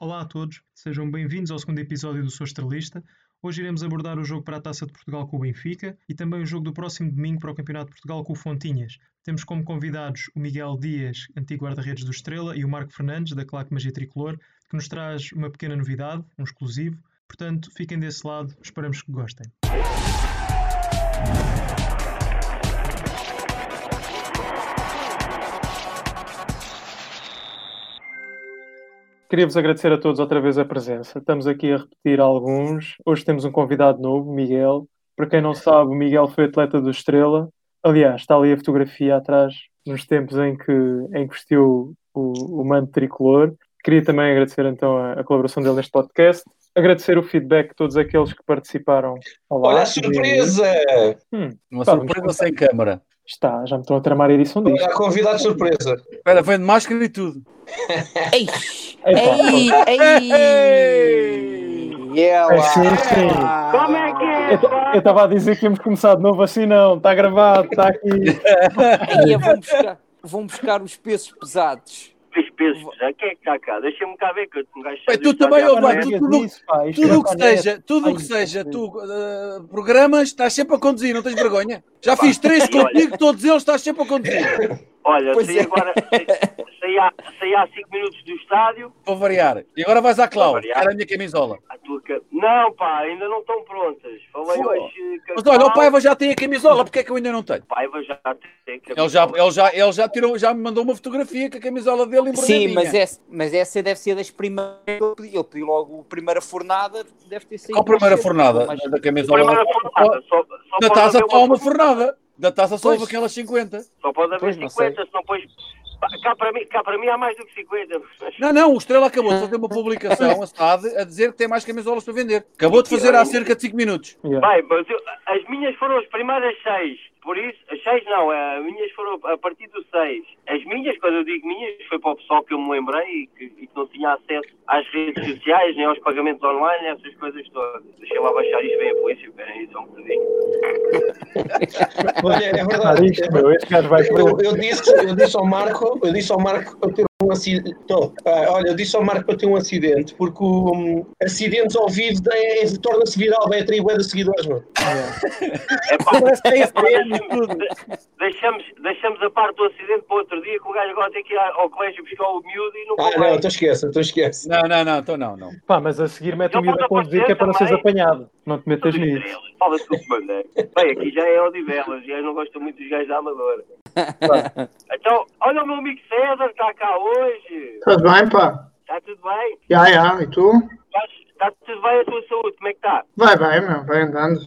Olá a todos, sejam bem-vindos ao segundo episódio do Sou Estrelista. Hoje iremos abordar o jogo para a Taça de Portugal com o Benfica e também o jogo do próximo domingo para o Campeonato de Portugal com o Fontinhas. Temos como convidados o Miguel Dias, antigo guarda-redes do Estrela, e o Marco Fernandes, da Claque Magia Tricolor, que nos traz uma pequena novidade, um exclusivo. Portanto, fiquem desse lado, esperamos que gostem. Queria-vos agradecer a todos outra vez a presença. Estamos aqui a repetir alguns. Hoje temos um convidado novo, Miguel. Para quem não sabe, o Miguel foi atleta do Estrela. Aliás, está ali a fotografia atrás, nos tempos em que, em que vestiu o, o manto tricolor. Queria também agradecer então a, a, colaboração dele neste podcast. Agradecer o feedback de todos aqueles que participaram. Olá, Olha a surpresa! Hum, Uma pá, surpresa sem câmara. Está, já me estão a tramar a edição disto. Olha, convidado de surpresa. Espera, foi de máscara e tudo. ei! Ei! Ei! É, sim, sim. Como é que é? Eu estava a dizer que íamos começar de novo assim, não. Está gravado, está aqui. Aí vão buscar, vão buscar os pesos pesados os pesos já. Quem é que está cá? Deixa-me cá ver que eu um gajo. tu também, ó, vai, tu, tudo, tudo o que seja, tudo o que seja, tu uh, programas, estás sempre a conduzir, não tens vergonha? Já fiz três contigo, todos eles estás sempre a conduzir. Olha, saí agora, saí há, saí há cinco minutos do estádio. Vou variar. E agora vais à Clau, era a minha camisola. A tua... Não, pá, ainda não estão prontas. Falei Pô. hoje. Mas olha, o Paiva já tem a camisola, porque é que eu ainda não tenho? O Paiva já tem a camisola. Ele já, ele já, ele já, tirou, já me mandou uma fotografia com a camisola dele em Sim, mas essa, mas essa deve ser das primeiras. Ele pediu logo a primeira fornada, deve ter sido. Qual a primeira fornada? Mas... Da camisola. Primeira fornada, só, só da taça só uma fornada. Da taça só houve aquelas 50. Só pode haver pois, 50, se não pões Cá para, mim, cá para mim há mais do que 50. Não, não, o Estrela acabou de fazer uma publicação a dizer que tem mais camisolas para vender. Acabou de fazer há cerca de 5 minutos. Bem, mas eu, as minhas foram as primeiras 6. Por isso, as seis não, as minhas foram a partir do seis. As minhas, quando eu digo minhas, foi para o pessoal que eu me lembrei e que, e que não tinha acesso às redes sociais, nem aos pagamentos online, essas coisas todas. Deixei lá baixar isto bem a polícia, esperem aí só um bocadinho. Olha, é verdade. Eu, eu, disse, eu disse ao Marco, eu disse ao Marco para ter um acidente. Então, olha, eu disse ao Marco para ter um acidente, porque o um, acidentes ao vivo é, torna-se viral, vai atrair bué de seguidores, mano. É, é pá, deixamos, deixamos a parte do acidente para outro dia, que o gajo agora tem que ir ao colégio buscar o miúdo e não Ah, não, então esquece, então esquece. Não, não, não, então não, não. Pá, mas a seguir mete o miúdo a conduzir que é para não seres apanhado. Não te metas nisso. Fala-se do comandante. Bem, aqui já é Odivelas, já não gostam muito dos gajos da Amadora. então, olha o meu amigo César, está cá hoje. Tudo bem, pá? Está tudo bem? Já, já, e tu? Está tudo bem a tua saúde, como é que está? Vai bem, meu, vai andando.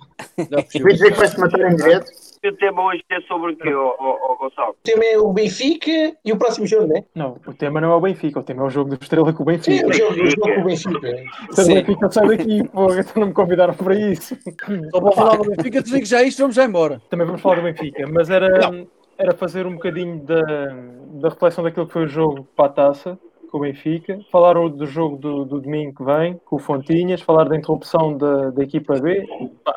Vou dizer que vai-se matar em direto. O tema hoje é sobre o quê, oh, oh, Gonçalo? O tema é o Benfica e o próximo jogo, não é? Não, o tema não é o Benfica, o tema é o jogo do Estrela com o Benfica. Sim, o jogo, o jogo com o Benfica. Se o Benfica sai daqui, pô, então não me convidaram para isso. Só para falar do Benfica, digo já isto, vamos já embora. Também vamos falar do Benfica, mas era, era fazer um bocadinho da, da reflexão daquilo que foi o jogo para a taça com o Benfica, falar do jogo do, do, domingo que vem, com o Fontinhas, falar da interrupção da, da equipa B,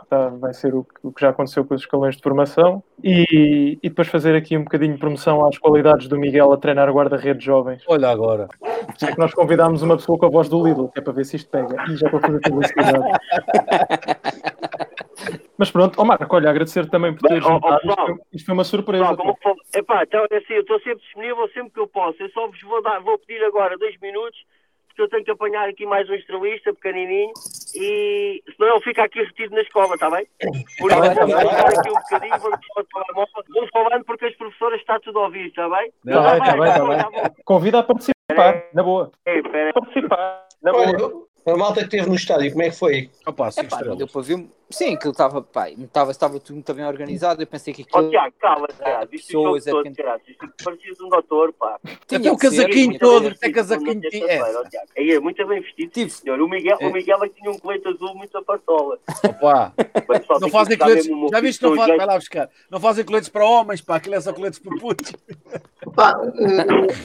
tá, vai ser o, o, que já aconteceu com os escalões de formação, e, e, depois fazer aqui um bocadinho de promoção às qualidades do Miguel a treinar guarda-redes jovens. Olha agora. É que nós convidámos uma pessoa com a voz do Lidl, que é para ver se isto pega, e já para fazer publicidade. Mas pronto, oh Marco, olha, agradecer também por teres juntado. Isto, isto, foi uma surpresa. Pessoal, como, epá, então, é assim, eu estou sempre disponível sempre que eu posso. Eu só vos vou, dar, vou pedir agora dois minutos, porque eu tenho que apanhar aqui mais um estrelista pequenininho e senão ele fica aqui retido na escola, está bem? Por isso, tá vou ficar aqui um bocadinho, vou, vou falando porque as professoras está tudo a ouvir, está bem? Está bem, está bem, está bem. Convida a participar, na boa. É, participar, na boa. A malta que esteve no estádio, como é que foi? Opa, é, pá, deu para ver. Sim, aquilo estava, pá, estava, estava tudo muito bem organizado. Eu pensei que aquilo. Oh, Tiago, cala, Tiago. Isto pessoas, é todo, Tiago. Isto parecias um doutor, pá. Tinha o casaquinho todo, até casaquinho tinha. É. é, muito bem vestido, Tive. senhor. O Miguel, é. o Miguel é que tinha um colete azul muito a partola. Opa! não fazem coletes. Já viste que não fazem. Vai lá buscar. Não fazem coletes para homens, pá. Aquilo é só coletes para putos. Pá,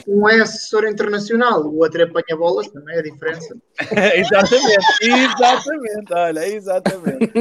um é assessor internacional, o outro é apanha-bolas, também é a diferença. exatamente, exatamente, olha, exatamente.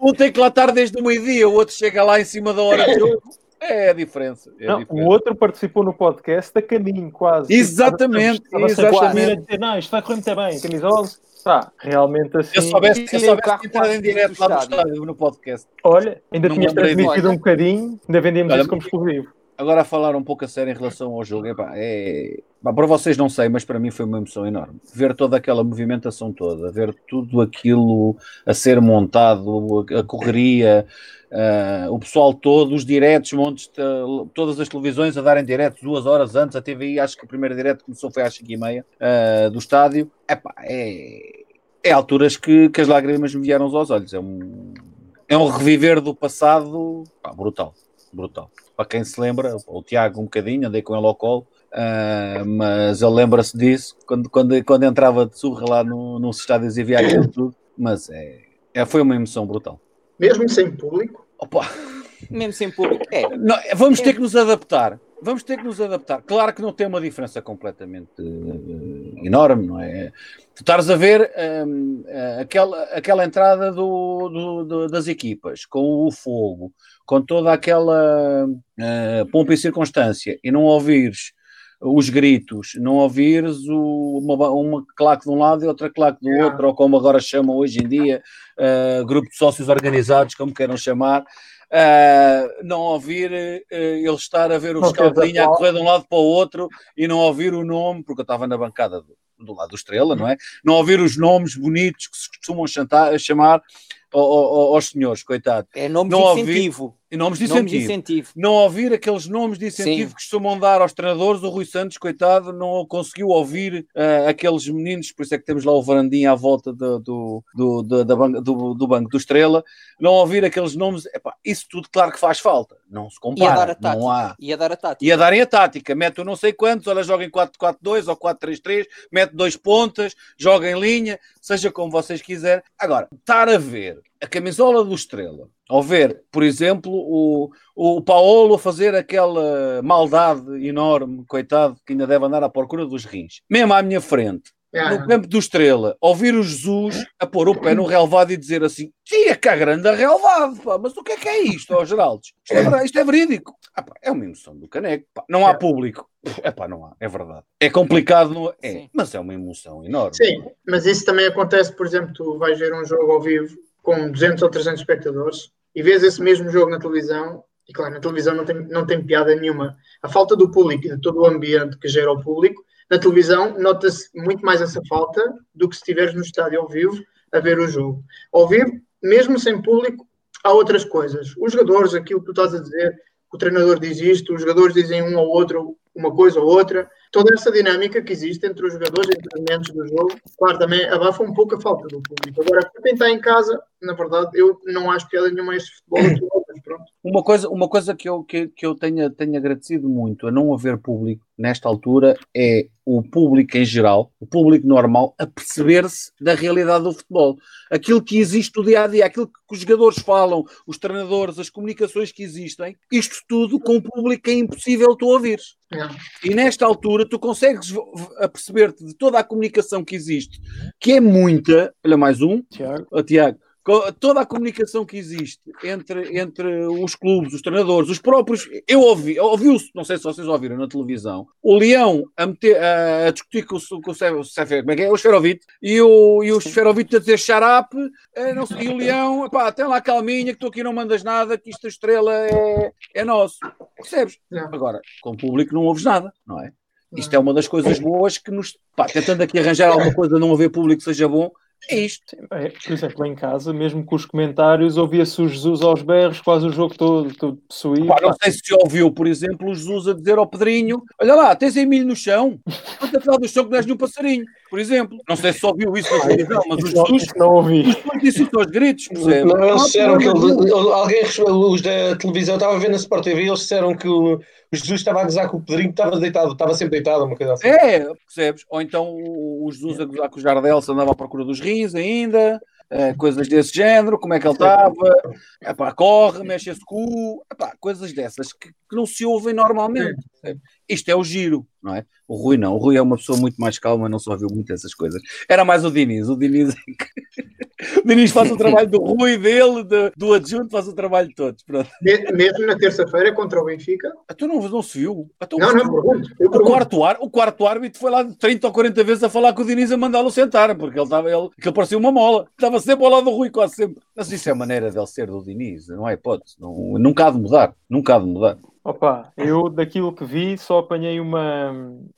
Um tem que lá estar desde o meio-dia, o outro chega lá em cima da hora do jogo. É a diferença. É não, a diferença. O outro participou no podcast a caminho, quase. Exatamente. Estava, estava exatamente. Dizer, não, isto vai correr muito bem, camisola. Tá, realmente assim. Eu soubesse, eu soubesse entrar em direto lá no estádio, no podcast. Olha, ainda tinhas transmitido um bocadinho, ainda vendíamos Olha, isso como exclusivo. Agora a falar um pouco a sério em relação ao jogo, epá, é... para vocês não sei, mas para mim foi uma emoção enorme. Ver toda aquela movimentação toda, ver tudo aquilo a ser montado, a correria, uh, o pessoal todo, os diretos, montes todas as televisões a darem diretos duas horas antes, a TVI, acho que o primeiro direto começou foi às 5 e meia uh, do estádio. Epá, é, é alturas que, que as lágrimas me vieram aos olhos. É um, é um reviver do passado pá, brutal, brutal para quem se lembra, o Tiago um bocadinho, andei com ele ao colo, uh, mas ele lembra-se disso quando, quando, quando entrava de surra lá no, nos estádios e via aquilo tudo, mas é, é, foi uma emoção brutal. Mesmo sem público? Opa. Mesmo sem público, é. Não, vamos ter que nos adaptar. Vamos ter que nos adaptar. Claro que não tem uma diferença completamente uh, enorme, não é? Tu estás a ver um, uh, aquela, aquela entrada do, do, do, das equipas com o fogo, com toda aquela uh, pompa e circunstância e não ouvires os gritos, não ouvires o, uma, uma claque de um lado e outra claque do outro, ou como agora chamam hoje em dia, uh, grupo de sócios organizados, como queiram chamar, uh, não ouvir uh, ele estar a ver o escaldinho a correr de um lado para o outro e não ouvir o nome, porque eu estava na bancada do, do lado do Estrela, não é? Não ouvir os nomes bonitos que se costumam chantar, chamar aos senhores, coitado. É nome de incentivo. Ouvir, nomes de incentivo. Nomes de incentivo. Não ouvir aqueles nomes de incentivo Sim. que costumam dar aos treinadores. O Rui Santos, coitado, não conseguiu ouvir uh, aqueles meninos, por isso é que temos lá o varandinho à volta do, do, do, do, da banca, do, do Banco do Estrela. Não ouvir aqueles nomes, epá, isso tudo, claro que faz falta. Não se compara. Ia dar a tática. Não há... Ia dar a tática. Ia darem a tática. Mete não sei quantos, olha, joga em 4-4-2 ou 4-3-3, mete dois pontas, joga em linha, seja como vocês quiserem. Agora, estar a ver a camisola do Estrela, ao ver, por exemplo, o, o Paulo fazer aquela maldade enorme, coitado, que ainda deve andar à procura dos rins, mesmo à minha frente, no campo do Estrela, ouvir o Jesus a pôr o pé no relevado e dizer assim: Tia, que grande relevado, pá, mas o que é que é isto, ó Geraldo? Isto é, isto é verídico. Ah, pá, é uma emoção do caneco. Pá. Não há é. público. É pá, não há, é verdade. É complicado, não é? Mas é uma emoção enorme. Sim, mas isso também acontece, por exemplo, tu vais ver um jogo ao vivo com 200 ou 300 espectadores e vês esse mesmo jogo na televisão, e claro, na televisão não tem, não tem piada nenhuma. A falta do público e de todo o ambiente que gera o público, na televisão nota-se muito mais essa falta do que se estiveres no estádio ao vivo a ver o jogo. Ao vivo, mesmo sem público, há outras coisas. Os jogadores, aquilo que tu estás a dizer, o treinador diz isto, os jogadores dizem um ou outro uma coisa ou outra. Toda essa dinâmica que existe entre os jogadores, entre os elementos do jogo, claro, também abafa um pouco a falta do público. Agora, para quem está em casa, na verdade, eu não acho piada nenhuma a este futebol, mas pronto. Uma coisa, uma coisa que eu, que, que eu tenho, tenho agradecido muito a não haver público nesta altura é o público em geral, o público normal, a perceber-se da realidade do futebol. Aquilo que existe no dia a dia, aquilo que os jogadores falam, os treinadores, as comunicações que existem, isto tudo com o público é impossível tu ouvires. É. E nesta altura tu consegues aperceber-te de toda a comunicação que existe, que é muita. Olha, mais um, Tiago. Oh, Tiago toda a comunicação que existe entre, entre os clubes, os treinadores, os próprios. Eu ouvi, ouviu-se, não sei se vocês ouviram na televisão, o Leão a, meter, a, a discutir com, com o, Sefer, como é que é? O Esferovite, e o, e o Esferovite a dizer xarape, eh, não sei, e o Leão, pá, tem lá calminha, que tu aqui não mandas nada, que isto a estrela é, é nosso. Percebes? Agora, com o público não ouves nada, não é? Isto é uma das coisas boas que nos. Pá, tentando aqui arranjar alguma coisa, não haver público que seja bom, é isto. É, por exemplo, em casa, mesmo com os comentários, ouvia-se o Jesus aos berros, quase o jogo todo, todo possuído. Pá, não sei se ouviu, por exemplo, o Jesus a dizer ao Pedrinho: Olha lá, tens aí milho no chão, quanto atrás do chão que dás um passarinho, por exemplo. Não sei se ouviu isso na televisão, mas o Jesus não ouvi. disse isso aos gritos, percebe? Não, eles disseram que alguém, os da televisão, estava a ver na Sport TV, eles disseram que o Jesus estava a gozar com o Pedrinho, estava deitado, estava sempre deitado, uma coisa assim. É, percebes? Ou então o Jesus a gozar com o Jardel, se andava à procura dos rins ainda, uh, coisas desse género, como é que ele estava, epá, corre, mexe esse cu, epá, coisas dessas que, que, não se ouvem normalmente. Isto é o giro, não é? O Rui não, o Rui é uma pessoa muito mais calma, não só viu muito essas coisas. Era mais o Diniz, o Diniz é que... O Diniz faz o trabalho do Rui, dele, do, do adjunto, faz o trabalho de todos. Pronto. Mesmo na terça-feira contra o Benfica. Então não, não se viu. Então, não, não, pergunto, o, quarto ar, o quarto árbitro foi lá 30 ou 40 vezes a falar com o Diniz a mandá-lo sentar, porque ele estava, ele, que ele parecia uma mola. Estava sempre ao lado do Rui, quase sempre. Mas isso é a maneira dele ser do Diniz, não é hipótese. Não, nunca há de mudar. Nunca há de mudar. Opa, eu daquilo que vi só apanhei uma.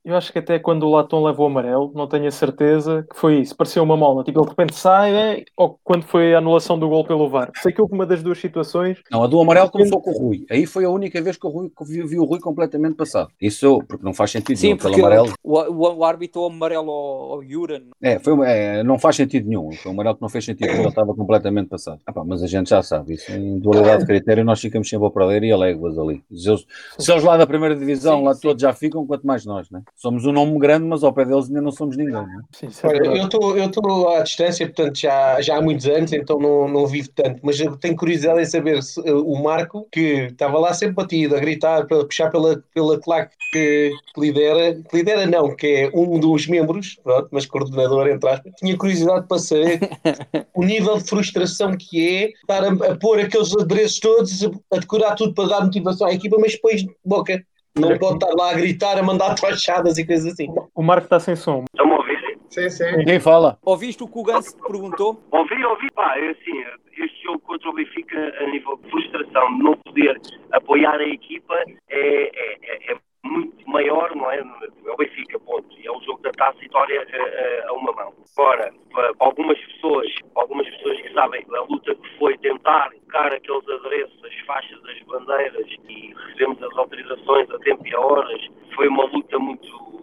Eu acho que até quando o Latom levou o amarelo, não tenho a certeza que foi isso. Pareceu uma mola. Tipo, ele de repente sai, é... ou quando foi a anulação do gol pelo VAR. Sei que houve uma das duas situações. Não, a do amarelo começou com o Rui. Aí foi a única vez que, o Rui, que vi, vi o Rui completamente passado. Isso, porque não faz sentido Sim, nenhum. Pelo amarelo. O, o, o árbitro amarelo ao, ao Juran. É, foi, é, não faz sentido nenhum. Foi um amarelo que não fez sentido. Ele estava completamente passado. Ah, pá, mas a gente já sabe. Isso em dualidade de critério, nós ficamos sempre a perder e aléguas ali. Se eles, se eles lá da primeira divisão, sim, lá sim. todos já ficam, quanto mais nós, né? Somos um nome grande, mas ao pé deles ainda não somos ninguém, né? sim, é eu estou à distância, portanto, já, já há muitos anos, então não, não vivo tanto, mas eu tenho curiosidade em saber se, uh, o Marco, que estava lá sempre batido, a gritar, a puxar pela, pela claque que, que, lidera, que lidera não, que é um dos membros, pronto, mas coordenador, entre aspas, tinha curiosidade para saber o nível de frustração que é estar a, a pôr aqueles adereços todos, a decorar tudo para dar motivação à equipa, mas depois, boca, não pode estar lá a gritar, a mandar tochadas e coisas assim. O Marco está sem som. Estão a ouvir? Sim, sim. Ninguém fala. Ouviste o que o Gans te perguntou? Ouvi, ouvi. Pá, é assim, este jogo contra o Benfica, a nível de frustração, de não poder apoiar a equipa, é, é, é muito maior, não é? É o Benfica, ponto. É o jogo da taça e vitória a, a, uma mão. Agora, para algumas pessoas, algumas pessoas que sabem a luta que foi tentar colocar aqueles adereços, as faixas, as bandeiras e recebemos as autorizações a tempo e a horas, foi uma luta muito,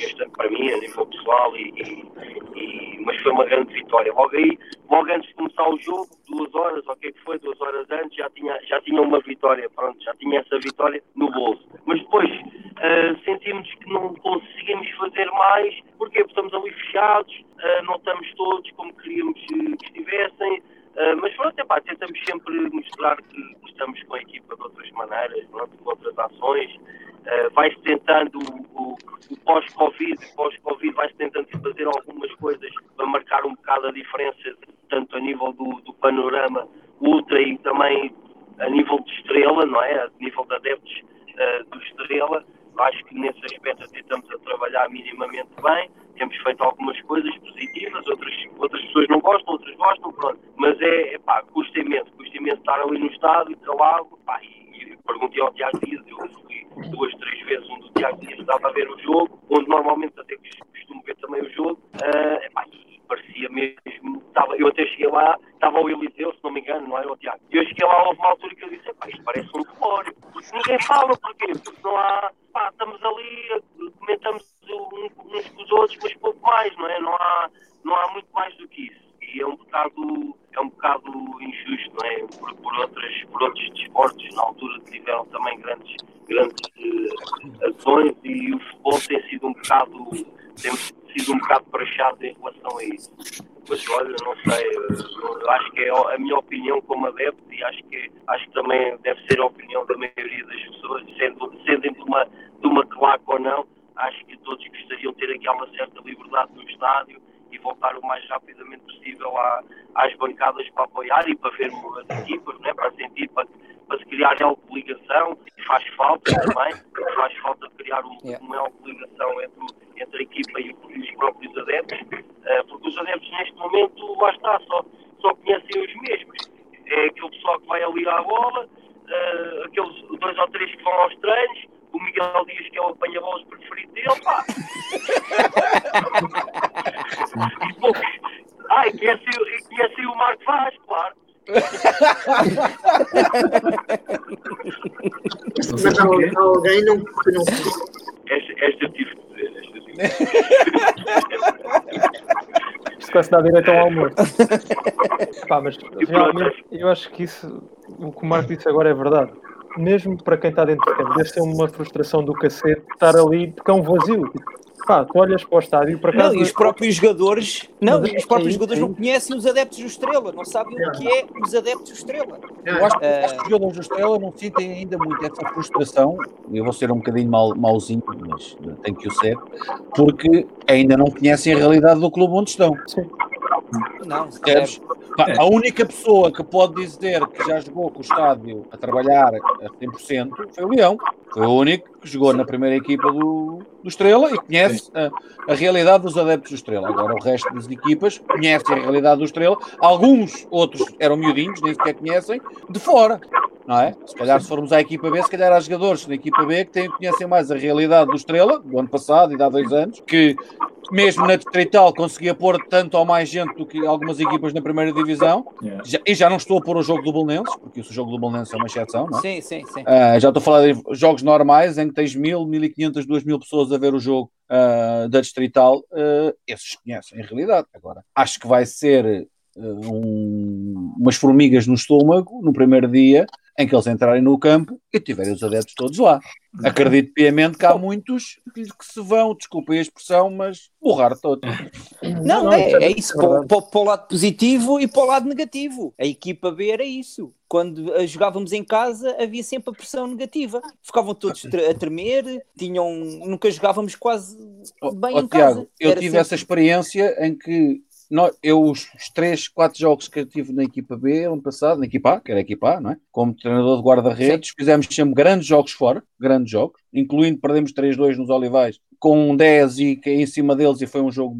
desgastante para mim, a nível pessoal, e, e, e, mas foi uma grande vitória. Logo aí, logo antes de começar o jogo, duas horas, ou o que é que foi, duas horas antes, já tinha, já tinha uma vitória, pronto, já tinha essa vitória no bolso. Mas depois uh, sentimos que não conseguimos fazer mais, porque estamos ali fechados, uh, não estamos todos como queríamos que estivessem. Uh, mas pronto, epá, tentamos sempre mostrar que estamos com a equipa de outras maneiras, pronto, com outras ações. Uh, vai-se tentando o, o pós-Covid, pós-Covid vai-se tentando fazer algumas coisas para marcar um bocado a diferença, tanto a nível do, do panorama ultra e também a nível de estrela, não é? A nível de adeptos uh, do estrela. Acho que nesse aspecto até estamos a trabalhar minimamente bem. Temos feito algumas coisas positivas, outras, outras pessoas não gostam, outras gostam, pronto. Mas é, é pá, custa imenso, custa imenso estar ali no estádio, calado, pá, e, perguntei ao Tiago Dias, eu fui duas, três vezes um do Tiago Dias estava a ver o jogo, onde normalmente até costumo ver também o jogo, uh, epá, e parecia mesmo, estava, eu até cheguei lá, estava o Eliseu, se não me engano, não era o Tiago. E eu cheguei lá, houve uma altura que eu disse, isto parece um demório, porque ninguém fala, porquê? Porque não há, pá, estamos ali, comentamos uns com os outros, mas pouco mais, não é? Não há, não há muito mais do que isso. E é um bocado, é um bocado injusto, não é? Por, por, outras, por outros desportos, na altura tiveram também grandes, grandes uh, ações e o futebol tem sido um bocado, tem sido um bocado prachado em relação a isso. Mas olha, não sei, eu acho que é a minha opinião como adepto e acho que, acho que também deve ser a opinião da maioria das pessoas, sendo, sendo de uma, de uma claque ou não, acho que todos gostariam de ter aqui uma certa liberdade no estádio e voltar o mais rapidamente possível à, às bancadas para apoiar e para ver as equipas, né, para sentir, para, para se criar ligação, e faz falta também, faz falta criar um, yeah. uma ligação entre, entre a equipa e, os próprios adeptos, uh, porque os adeptos neste momento, lá está, só, só conhecem os mesmos. É aquele pessoal que vai ali à bola, uh, aqueles dois ou três que vão aos treinos, o Miguel Dias, que é o apanha-bolas preferido dele, pá. e poucos. Ai, conhece, conhece o Marco Vaz, claro. Mas há alguém não, que não. Esta, esta eu tive de dizer. Esta tive de dizer. Isto quase dá direito ao almoço. Pá, mas realmente eu acho que isso, o que o Marco disse agora é verdade mesmo para quem está dentro de campo, deve ser uma frustração do cacete estar ali porque é um vazio. Pá, tu olhas para o estádio para cá. Não, e os próprios jogadores, não, os próprios jogadores não conhecem os adeptos do Estrela, não sabem o que é os adeptos do Estrela. Eu acho, que, uh... acho que os jogadores do Estrela não sentem ainda muito essa frustração. Eu vou ser um bocadinho mal, mauzinho, mas tenho que o ser, porque ainda não conhecem a realidade do clube onde estão. Sim. Não, percebes? A única pessoa que pode dizer que já jogou com o estádio a trabalhar a 100% foi o Leão. Foi o único que jogou na primeira equipa do, do Estrela e conhece a, a, realidade dos adeptos do Estrela. Agora, o resto das equipas conhecem a realidade do Estrela. Alguns outros eram miudinhos, nem sequer conhecem, de fora. Não é? Se calhar, se formos à equipa B, se calhar há jogadores na equipa B que têm, conhecem mais a realidade do Estrela, do ano passado e de há dois anos, que mesmo na Distrital conseguia pôr tanto ou mais gente do que algumas equipas na primeira divisão. Yeah. Já, e já não estou a pôr o jogo do Bolonenses, porque o jogo do Bolonenses é uma exceção, não é? Sim, sim, sim. Uh, já estou a falar de jogos normais em que tens mil, mil e quinhentas, duas mil pessoas a ver o jogo uh, da Distrital. Uh, esses conhecem, em realidade. Agora, acho que vai ser um, umas formigas no estômago no primeiro dia em que eles entrarem no campo e tiverem os adeptos todos lá. Acredito piamente que há muitos que, se vão, desculpem a expressão, mas borrar todo. Não, não é, é isso, para, para, para, o lado positivo e para o lado negativo. A equipa B era isso. Quando jogávamos em casa havia sempre a pressão negativa. Ficavam todos a tremer, tinham, nunca jogávamos quase bem oh, em Tiago, casa. Eu tive sempre... essa experiência em que eu, os, os três, quatro jogos que eu tive na equipa B ano passado, na equipa A, que era a equipa A, não é? Como treinador de guarda-redes, fizemos sempre grandes jogos fora, grandes jogos, incluindo perdemos 3-2 nos Olivais, com um 10 e que em cima deles e foi um jogo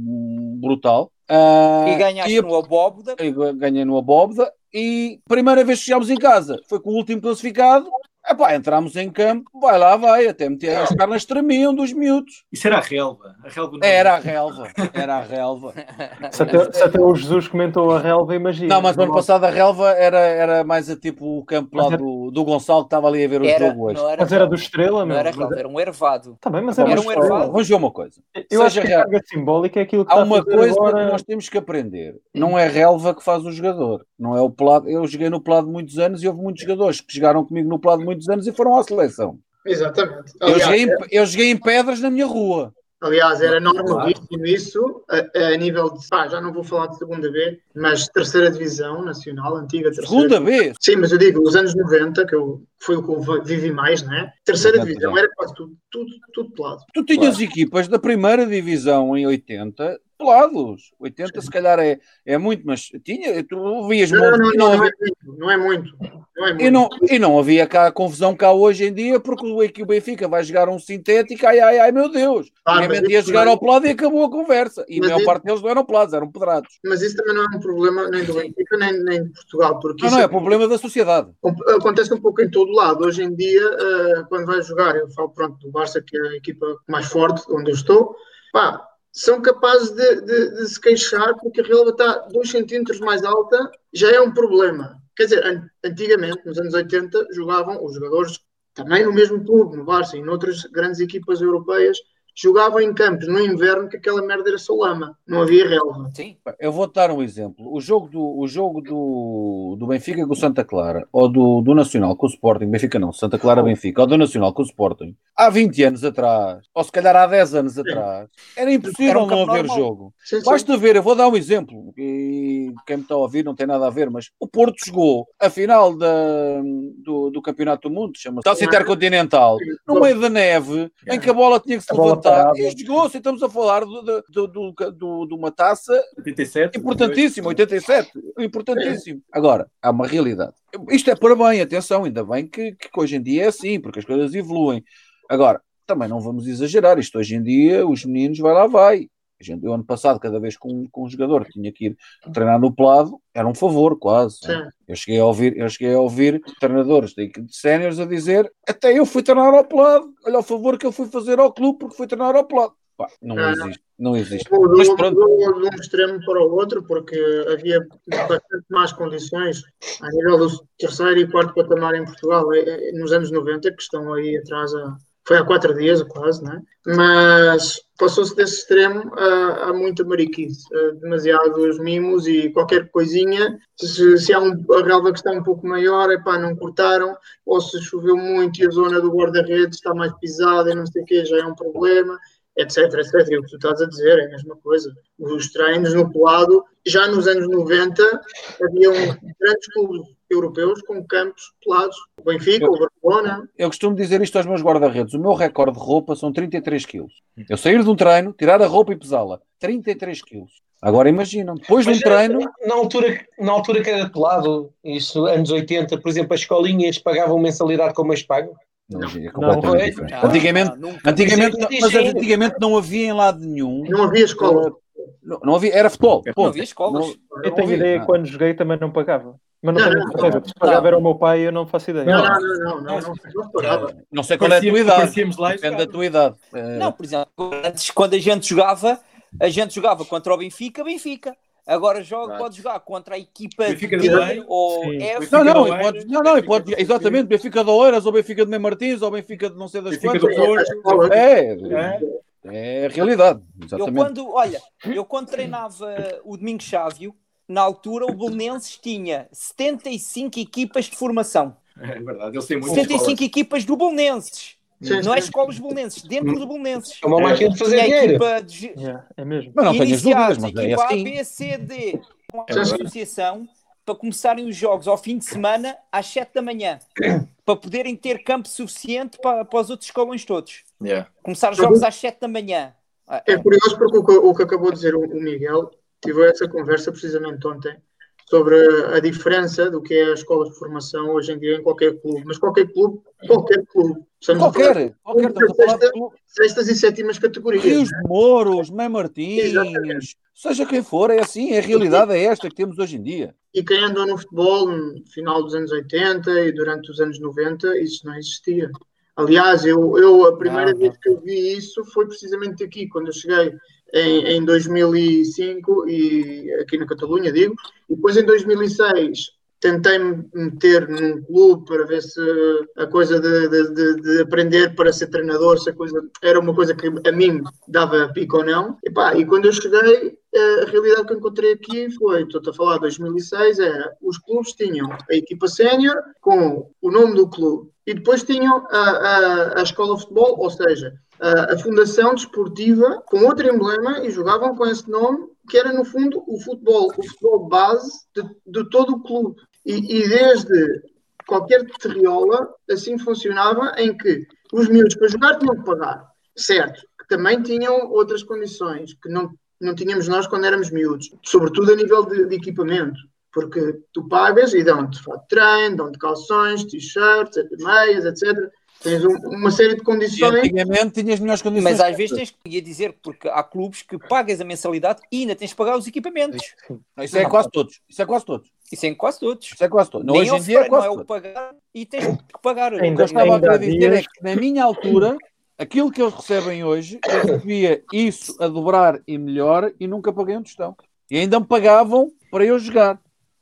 brutal. Uh, e ganhaste e, no Abóboda. Ganhei no Abóboda e primeira vez que chegámos em casa foi com o último classificado Epá, entramos em campo, vai lá, vai, até meter as pernas tremiam dos miúdos. Isso era a relva. A relva não... Era a relva, era a relva. se, até, se até o Jesus comentou a relva, imagina. Não, mas no ano passado a relva era, era mais a tipo o campo lá do, do Gonçalo que estava ali a ver o era, jogo hoje. Era mas era do Estrela, não? era relva, era um ervado. Tá bem, mas era, era um ervado. Vamos ver uma coisa. Eu Seja acho que a carga simbólica é aquilo que Há uma coisa agora... que nós temos que aprender. Não é relva que faz o jogador. Não é o pelado. Eu joguei no pelado muitos anos e houve muitos jogadores que jogaram comigo no pelado muitos anos e foram à seleção. Exatamente. Aliás, eu, joguei em, eu joguei em pedras na minha rua. Aliás, era normalíssimo isso a, a, nível de. Ah, já não vou falar de segunda B, mas terceira divisão nacional, antiga terceira. Segunda B? Sim, mas eu digo, os anos 90, que eu, foi o que eu vivi mais, né? Terceira divisão era quase tudo, tudo, tudo pelado. Tu tinhas claro. equipas da primeira divisão em 80 pelados. 80 Sim. se calhar é, é muito, mas tinha, tu vias não, muito. Não, não, não, é muito, não é muito. Não é muito. E, não, e não havia cá a confusão cá hoje em dia, porque o Benfica vai jogar um sintético, ai ai ai meu Deus. Ah, ia jogar ao pelado e acabou a conversa. E a maior isso... parte deles não eram pelados, eram pedrados. Mas isso também não é um problema nem do Benfica nem, nem de Portugal. Porque não, não é, é problema da sociedade. Acontece um pouco em todo lado. Hoje em dia, uh, quando vai jogar, eu falo pronto do Barça, que é a equipa mais forte, onde eu estou, pá, são capazes de, de, de, se queixar porque a relva está 2 centímetros mais alta, já é um problema. Quer dizer, antigamente, nos anos 80, jogavam os jogadores também no mesmo clube, no Barça e noutras grandes equipas europeias, jogavam em campos no inverno que aquela merda era só lama, não havia relva. Sim. Eu vou dar um exemplo. O jogo do, o jogo do, do Benfica com o Santa Clara, ou do, do Nacional com o Sporting, Benfica não, Santa Clara Benfica, ou do Nacional com o Sporting, há 20 anos atrás, ou se calhar há 10 anos atrás, era impossível era um não haver normal. jogo. Sim, Basta ver, eu vou dar um exemplo, e quem me está a ouvir não tem nada a ver, mas o Porto jogou a final da, do, do Campeonato do Mundo, chama-se Intercontinental, no meio da neve, em que a bola tinha que se levantar Tá, e jogou-se, estamos a falar de, de, de, de, uma taça 87, importantíssimo, 87, importantíssimo. Agora, há uma realidade. Isto é para bem, atenção, ainda bem que, que hoje em dia é assim, porque as coisas evoluem. Agora, também não vamos exagerar, isto hoje em dia, os meninos, vai lá, vai. Gente, eu ano passado, cada vez com, com um jogador tinha que ir treinar no pelado, era um favor, quase. Eu cheguei a ouvir, eu cheguei a ouvir treinadores de, séniores a dizer até eu fui treinar ao pelado, olha o favor que eu fui fazer ao clube porque fui treinar ao pelado. Pá, não, não existe, não existe. Mas pronto. De um extremo para o outro, porque havia bastante más condições a nível do terceiro e quarto patamar em Portugal, é, é, nos anos 90, que estão aí atrás a foi há quatro dias quase, né? mas passou-se desse extremo a, a muita mariquice, demasiados mimos e qualquer coisinha, se, se há um, a relva que está um pouco maior, é pá, não cortaram, ou se choveu muito e a zona do guarda-redes está mais pisada e não sei o que, já é um problema, etc, etc. E o que tu estás a dizer é a mesma coisa. Os treinos no pelado, já nos anos 90, havia um, grandes clubes europeus com campos pelados. O Benfica, eu, o Barcelona. Eu costumo dizer isto aos meus guarda-redes: o meu recorde de roupa são 33 quilos. Eu sair de um treino, tirar a roupa e pesá-la. 33 quilos. Agora imaginam, depois de um treino. Na altura, na altura que era pelado, isso, anos 80, por exemplo, as escolinhas pagavam mensalidade como as pagam? Não, é completamente não, antigamente, não, antigamente, mas antigamente não havia em lado nenhum. Não havia escola. Não, não havia, era futebol. Não havia escolas. Não, eu tenho ideia que quando joguei também não pagava. Mas não, tenho certeza. Se pagava era o meu pai eu não faço ideia. Não, não, não, não, não, não, sei qual é a tua idade. Depende da tua idade. Não, por exemplo, antes quando a gente jogava, a gente jogava contra o Benfica, Benfica. Agora joga, pode jogar contra a equipa Benfica de D ou F. Não, não, pode, não, não, pode, exatamente, Benfica de Oeiras, ou Benfica de Mem Martins, ou Benfica de não sei das quantas. É, é, é a realidade. Exatamente. Eu quando, olha, eu quando treinava o Domingo Chávio, na altura o Belenenses tinha 75 equipas de formação. É verdade, eles têm muitas 75 escolas. equipas do Belenenses. Sim, não é escolas bolonenses, dentro do bolonenses. É uma máquina de fazer dinheiro. De... Yeah, é mesmo. Mas não tenhas dúvidas, mas é equipa assim. A, B, C, D, com a é associação para começarem os jogos ao fim de semana às 7 da manhã, para poderem ter campo suficiente para, para os outros escolões todos. Yeah. Começar os jogos às 7 da manhã. É curioso porque o que, o que acabou de dizer o Miguel, tive essa conversa precisamente ontem sobre a diferença do que é a escola de formação hoje em dia em qualquer clube, mas qualquer clube, qualquer clube. Estamos qualquer, qualquer sexta, sextas e sétimas categorias. Rios de Mouros, Mãe Martins, Exatamente. seja quem for, é assim, a realidade é esta que temos hoje em dia. E quem andou no futebol no final dos anos 80 e durante os anos 90, isso não existia. Aliás, eu, eu a primeira vez que eu vi isso foi precisamente aqui, quando eu cheguei em, em 2005 e aqui na Catalunha, digo, e depois em 2006 tentei me meter num clube para ver se a coisa de, de, de, aprender para ser treinador se a coisa era uma coisa que a mim dava pico ou não. E, pá, e quando eu cheguei, a realidade que encontrei aqui foi, estou a falar de 2006, era os clubes tinham a equipa sénior com o nome do clube e depois tinham a, a, a escola de futebol, ou seja, a, a Fundação Desportiva com outro emblema e jogavam com esse nome, que era no fundo o futebol, o futebol base de, de todo o clube. E, e, desde qualquer terriola, assim funcionava, em que os miúdos para jogar tinham que pagar, certo? Que também tinham outras condições que não, não tínhamos nós quando éramos miúdos, sobretudo a nível de, de equipamento porque tu pagas e dão-te fato de treino, dão-te calções, t-shirts, meias, etc. Tens um, uma série de condições. E antigamente tinhas melhores condições. Mas às vezes tens que dizer, porque há clubes que pagas a mensalidade e ainda tens que pagar os equipamentos. Isso é quase todos. Isso é quase todos. Isso é em quase todos. Isso é quase todos. hoje em dia é quase não é o pagar e tens que pagar. Ainda, o que eu estava a dizer dias... é que na minha altura, aquilo que eles recebem hoje, eu recebia isso a dobrar e melhor e nunca paguei um tostão. E ainda me pagavam para eu jogar.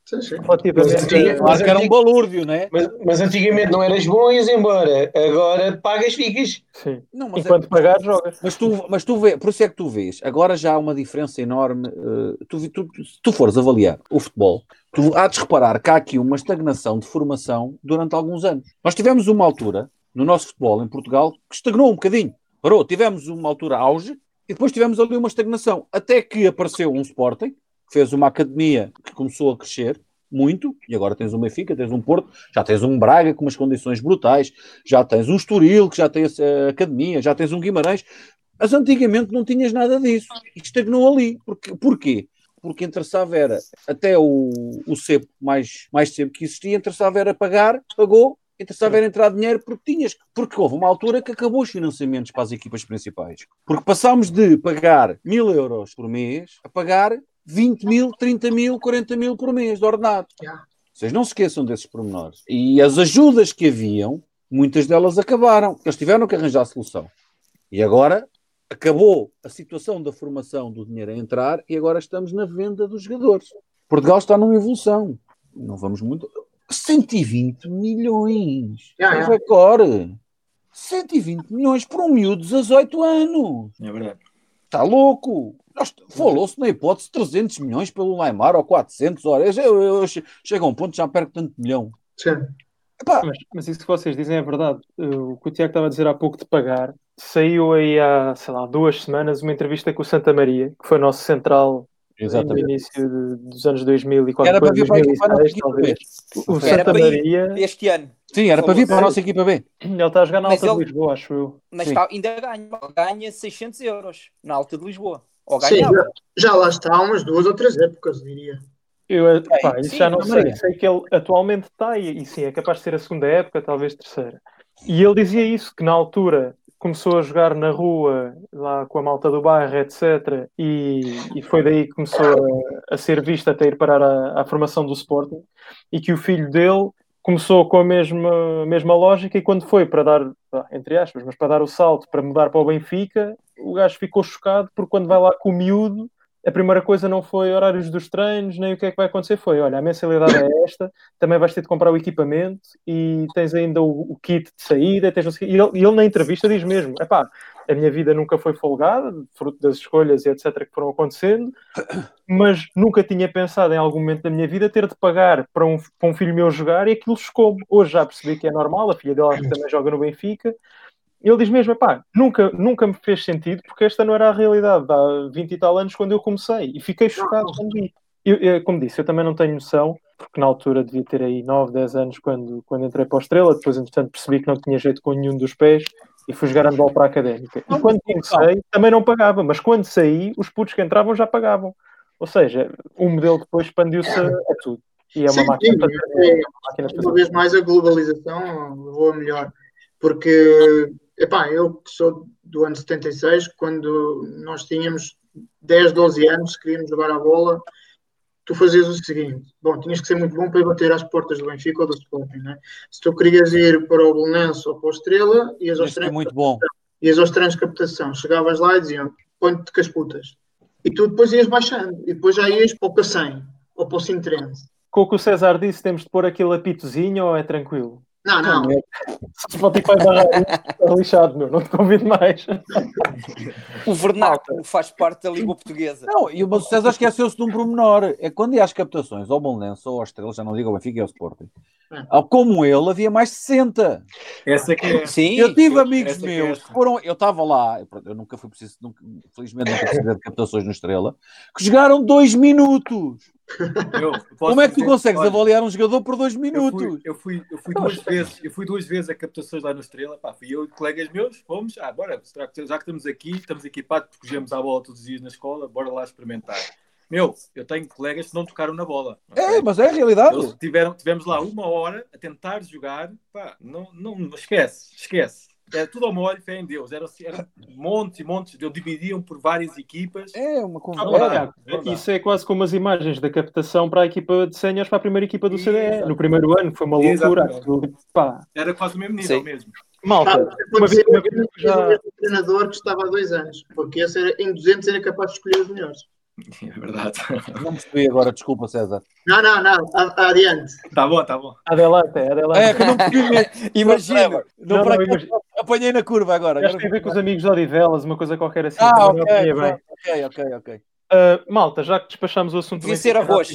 Sim, sim. Mas, mas, era um balúrdio, não é? Mas, mas, antigamente não eras bom e ias embora. Agora pagas, ficas. Sim. Não, mas Enquanto é... pagar, jogas. Mas tu, mas tu vê, por isso é que tu vês. Agora já há uma diferença enorme. Uh, tu, tu, se tu fores avaliar o futebol, tu há de reparar que há aqui uma estagnação de formação durante alguns anos. Nós tivemos uma altura no nosso futebol em Portugal que estagnou um bocadinho. Parou. Tivemos uma altura auge e depois tivemos ali uma estagnação. Até que apareceu um Sporting fez uma academia que começou a crescer muito, e agora tens um Benfica, tens um Porto, já tens um Braga com umas condições brutais, já tens um Estoril que já tem a academia, já tens um Guimarães. Mas antigamente não tinhas nada disso. E estagnou ali. Porque, porquê? Porque interessava era, até o, o cepo mais, mais que existia, interessava era pagar, pagou, interessava era entrar dinheiro porque tinhas, porque houve uma altura que acabou os financiamentos para as equipas principais. Porque passámos de pagar mil euros por mês a pagar 20 mil, 30 mil, 40 mil por mês de ordenado. Vocês não se esqueçam desses pormenores. E as ajudas que haviam, muitas delas acabaram. Eles tiveram que arranjar a solução. E agora acabou a situação da formação do dinheiro a entrar e agora estamos na venda dos jogadores. Portugal está numa evolução. Não vamos muito. 120 milhões. Yeah, yeah. recorde. 120 milhões por um miúdo de 18 anos. É verdade. Está louco. Falou-se na hipótese 300 milhões pelo Neymar ou 400 horas. Eu, eu, eu, chego a um ponto já perco tanto milhão. Sim. Mas, mas, isso que vocês dizem é verdade. O que o Tiago estava a dizer há pouco de pagar, saiu aí há, sei lá, duas semanas uma entrevista com o Santa Maria, que foi nosso central Exatamente. no início de, dos anos 2000 e qualquer era para vir para a nossa talvez. B. O Santa Maria... este ano. Sim, era para vir para a nossa equipa B. Ele está a jogar na Alta ele... de Lisboa, acho eu. Mas está, ainda ganha, ganha 600 euros na Alta de Lisboa. Ou Sim, já, já, lá está umas duas ou três épocas, diria. Eu pá, isso sim, já não sei. Sei que ele atualmente está e, e sim, é capaz de ser a segunda época, talvez terceira. E ele dizia isso, que na altura começou a jogar na rua, lá com a malta do bairro, etc. E, e foi daí que começou a, a, ser visto até ir parar à, formação do Sporting. E que o filho dele começou com a mesma, mesma lógica e quando foi para dar, entre aspas, mas para dar o salto para mudar para o Benfica, o gajo ficou chocado porque quando vai lá com o miúdo a primeira coisa não foi horários dos treinos, nem o que é que vai acontecer, foi, olha, a mensalidade é esta, também vais ter de comprar o equipamento e tens ainda o, o kit de saída, tens, e, ele, ele na entrevista diz mesmo, epá, a minha vida nunca foi folgada, fruto das escolhas e etc que foram acontecendo, mas nunca tinha pensado em algum momento da minha vida ter de pagar para um, para um filho meu jogar e aquilo chocou-me. Hoje já percebi que é normal, a filha dela também joga no Benfica, ele diz mesmo, pá, nunca, nunca me fez sentido porque esta não era a realidade há 20 e tal anos quando eu comecei e fiquei chocado quando vi. Eu, eu, como disse, eu também não tenho noção, porque na altura devia ter aí 9, 10 anos quando, quando entrei para a Estrela, depois entretanto percebi que não tinha jeito com nenhum dos pés e fui jogar handball para a académica. E quando comecei também não pagava, mas quando saí, os putos que entravam já pagavam. Ou seja, o modelo depois expandiu-se a tudo. E é uma sim, máquina sim, para é, máquina Uma vez mais a globalização levou a melhor, porque Epá, eu que sou do ano 76, quando nós tínhamos 10, 12 anos, queríamos jogar a bola, tu fazias o seguinte: bom, tinhas que ser muito bom para ir bater às portas do Benfica ou do Sporting, né? Se tu querias ir para o Bolonense ou para o Estrela, ias aos treinos. muito bom. Ias aos treinos de captação, chegavas lá e diziam: põe-te com as putas. E tu depois ias baixando, e depois já ias para o Cacém ou para o Sintrense. Com o que o César disse, temos de pôr aquele apitozinho ou é tranquilo? Não, não. Spotify está lixado, meu. Não te convido mais. O vernáculo faz parte da língua portuguesa. Não, e o César esqueceu-se de um pormenor. É quando ia às captações ao Bolonense ou ao Estrela, já não digo ao Benfica e ao Sporting. É. Como ele, havia mais de 60. Essa que é. Sim, eu tive amigos é meus que foram. Eu estava lá, eu nunca fui preciso, nunca, felizmente nunca precisei de captações no Estrela, que jogaram dois minutos. Eu, Como é que tu dizer, consegues olha, avaliar um jogador por dois minutos? Eu fui, eu fui, eu fui duas vezes, eu fui duas vezes a captações lá no Estrela, pá, fui eu e colegas meus, fomos, ah, bora, já que estamos aqui, estamos equipados, porque jogamos à bola todos os dias na escola, bora lá experimentar. Meu, eu tenho colegas que não tocaram na bola. É, mas é a realidade. Eles tiveram, tivemos lá uma hora a tentar jogar, pá, não, não, esquece, esquece. Era tudo ao molho, fé em Deus. Era, era montes e montes, eles dividiam por várias equipas. É, uma conversa. Ah, isso é quase como as imagens da captação para a equipa de séniores para a primeira equipa do CDE. No primeiro ano foi uma loucura. Pá. Era quase o mesmo nível Sim. mesmo. Malta, ah, uma vez, uma vez já... o treinador que estava há dois anos, porque esse era, em 200 era capaz de escolher os melhores. É verdade. Não percebi agora, desculpa, César. Não, não, não, adiante. Tá bom, tá bom. Adelante, adelante. É, que não percebi Imagina, não, não, não, imagina. apanhei na curva agora. Acho que tem a ver com os amigos de Odivelas, uma coisa qualquer assim. Ah, ok, ok, ok, ok. Uh, malta, já que despachamos o assunto Devia ser arroz.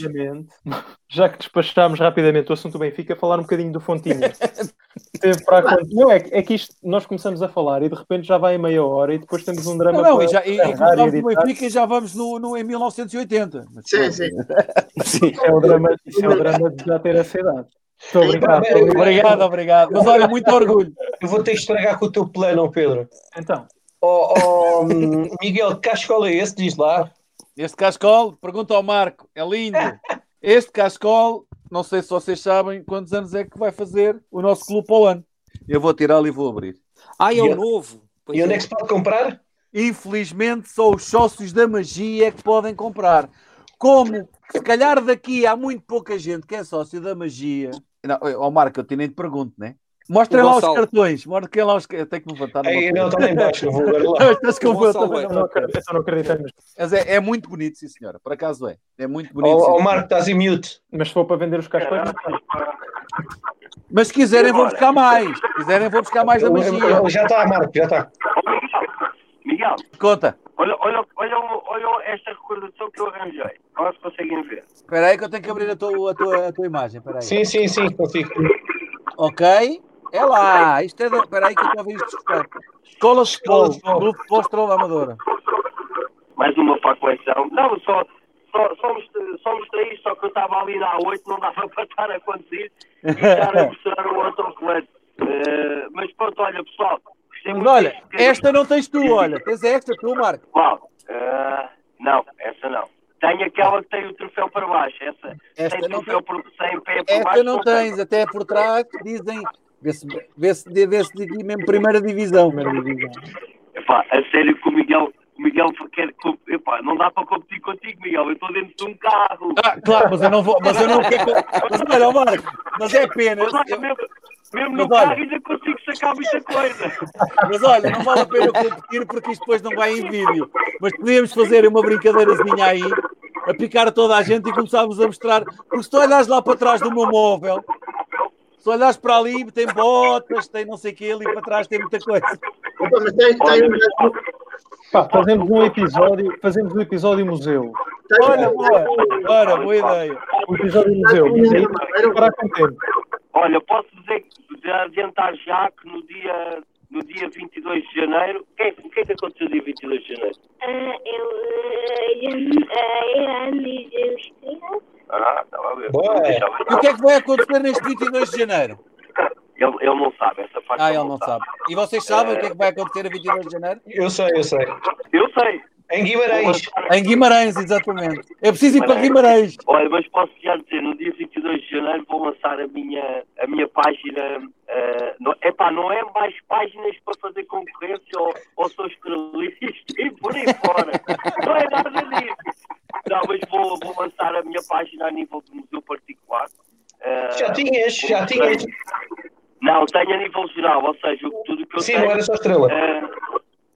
já que despachamos rapidamente o assunto do Benfica, falar um bocadinho do Fontinha. Teve para a Não, é, é que isto nós começamos a falar e de repente já vai em meia hora e depois temos um drama. Não, não e, já, e, e do Benfica e já vamos no, no, em 1980. Mas, sim, sim. sim. Isso, é o drama, isso é o drama de já ter essa idade. Estou obrigado, obrigado, obrigado. Mas olha, muito orgulho. Eu vou ter que estragar com o teu plano, Pedro. Então. Oh, oh, Miguel, que cascola é esse? Diz lá. Este cascol, pergunta ao Marco, é lindo. Este cascol, não sei se vocês sabem quantos anos é que vai fazer o nosso clube para o ano. Eu vou tirá-lo e vou abrir. Ah, é o novo. Pois e onde é. é que se pode comprar? Infelizmente, só os sócios da magia que podem comprar. Como se calhar daqui há muito pouca gente que é sócio da magia. Não, ó Marco, eu te nem te pergunto, né? Mostrem lá os cartões. Mostrem lá os Eu tenho que me levantar. Aí, não, estão lá embaixo. Não vou ver lá. Estás com não, não acredito Mas é, é muito bonito, sim, senhora. Por acaso é. É muito bonito. Ó, oh, oh, Marco, estás em mute. Mas se for para vender os cartões. Mas se quiserem, vou buscar mais. Se quiserem, vou buscar mais da magia. Já está, Marco, já está. Miguel. Conta. Olha, olha, olha, olha esta recordação que eu arranjei. Agora se conseguem ver. Espera aí que eu tenho que abrir a tua, a tua, a tua imagem. Sim, sim, sim, consigo. Ok. É lá, isto é da. Espera aí que eu estou a ver isto. Escola Futebol, Grupo Estrela da Amadora. Mais uma para a coleção. Não, só, só, só mostrei isto, só que eu estava ali na A8, não dava para estar a conduzir e estar a mostrar o autocolete. Uh, mas pronto, olha, pessoal. Mas olha, esta não tens tu, olha. Tens esta tu, Marco. Qual? Uh, não, essa não. Tenho aquela que tem o troféu para baixo. Essa, esta tem não troféu tem... por, sem pé por esta baixo. não tens, até por trás dizem. Vê-se vê -se, vê -se aqui mesmo primeira divisão. Primeira divisão. Epá, a sério que o Miguel o Miguel quer. Epá, não dá para competir contigo, Miguel. Eu estou dentro de um carro. Ah, claro, mas eu não vou. Mas eu não quero. Mas olha, Marco, mas é pena. Mas, olha, mesmo, mesmo no carro ainda consigo sacar muita coisa. Mas olha, não vale a pena competir porque isto depois não vai em vídeo. Mas podíamos fazer uma brincadeirazinha aí, a picar toda a gente e começarmos a mostrar. Porque se tu olhas lá para trás do meu móvel, se olhas para ali, tem botas, tem não sei o que, ali para trás tem muita coisa. Opa, mas tem, tem, Pá, fazemos um episódio, fazemos um episódio museu. Olha, boa, Ora, boa ideia. Um episódio museu. Para com tempo. Olha, posso dizer, adiantar já que no dia, no dia 22 de janeiro, o que, é, que é que aconteceu no dia 22 de janeiro? Uh, eu uh, uh, Ah, estava a ver. E o que é que vai acontecer neste 22 de janeiro? Ele, ele não sabe essa parte. Ah, ele não sabe. E vocês sabem o que é que vai acontecer a 22 de janeiro? Eu sei, eu sei. Eu sei. Em Guimarães. Em Guimarães, exatamente. Eu preciso ir para Guimarães. Olha, mas posso já dizer, no dia 22 de janeiro vou lançar a minha, a minha página. Uh, não, epá, não é mais páginas para fazer concorrência ou, ou sou estrelista e por aí fora. não é nada disso. Mas vou, vou lançar a minha página a nível de museu particular. Uh, já tinhas, já tinhas. Não, tenho a nível geral, ou seja, tudo que eu Sim, tenho. não era só estrela. É,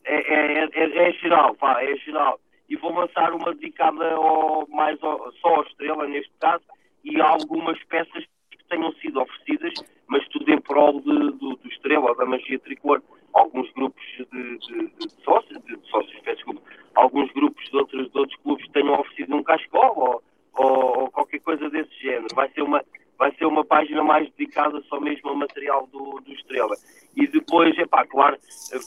é, é, é, geral, pá, é geral. E vou lançar uma dedicada ao, mais ao, só à estrela, neste caso, e algumas peças que tenham sido oferecidas, mas tudo em prol de, do, do estrela, da magia tricolor. Alguns grupos de, de, de sócios, de, sócios, peço alguns grupos de outros, de outros clubes tenham oferecido um cascol ou, ou, ou qualquer coisa desse género. Vai ser uma vai ser uma página mais dedicada só mesmo ao material do, do Estrela. E depois, é pá, claro,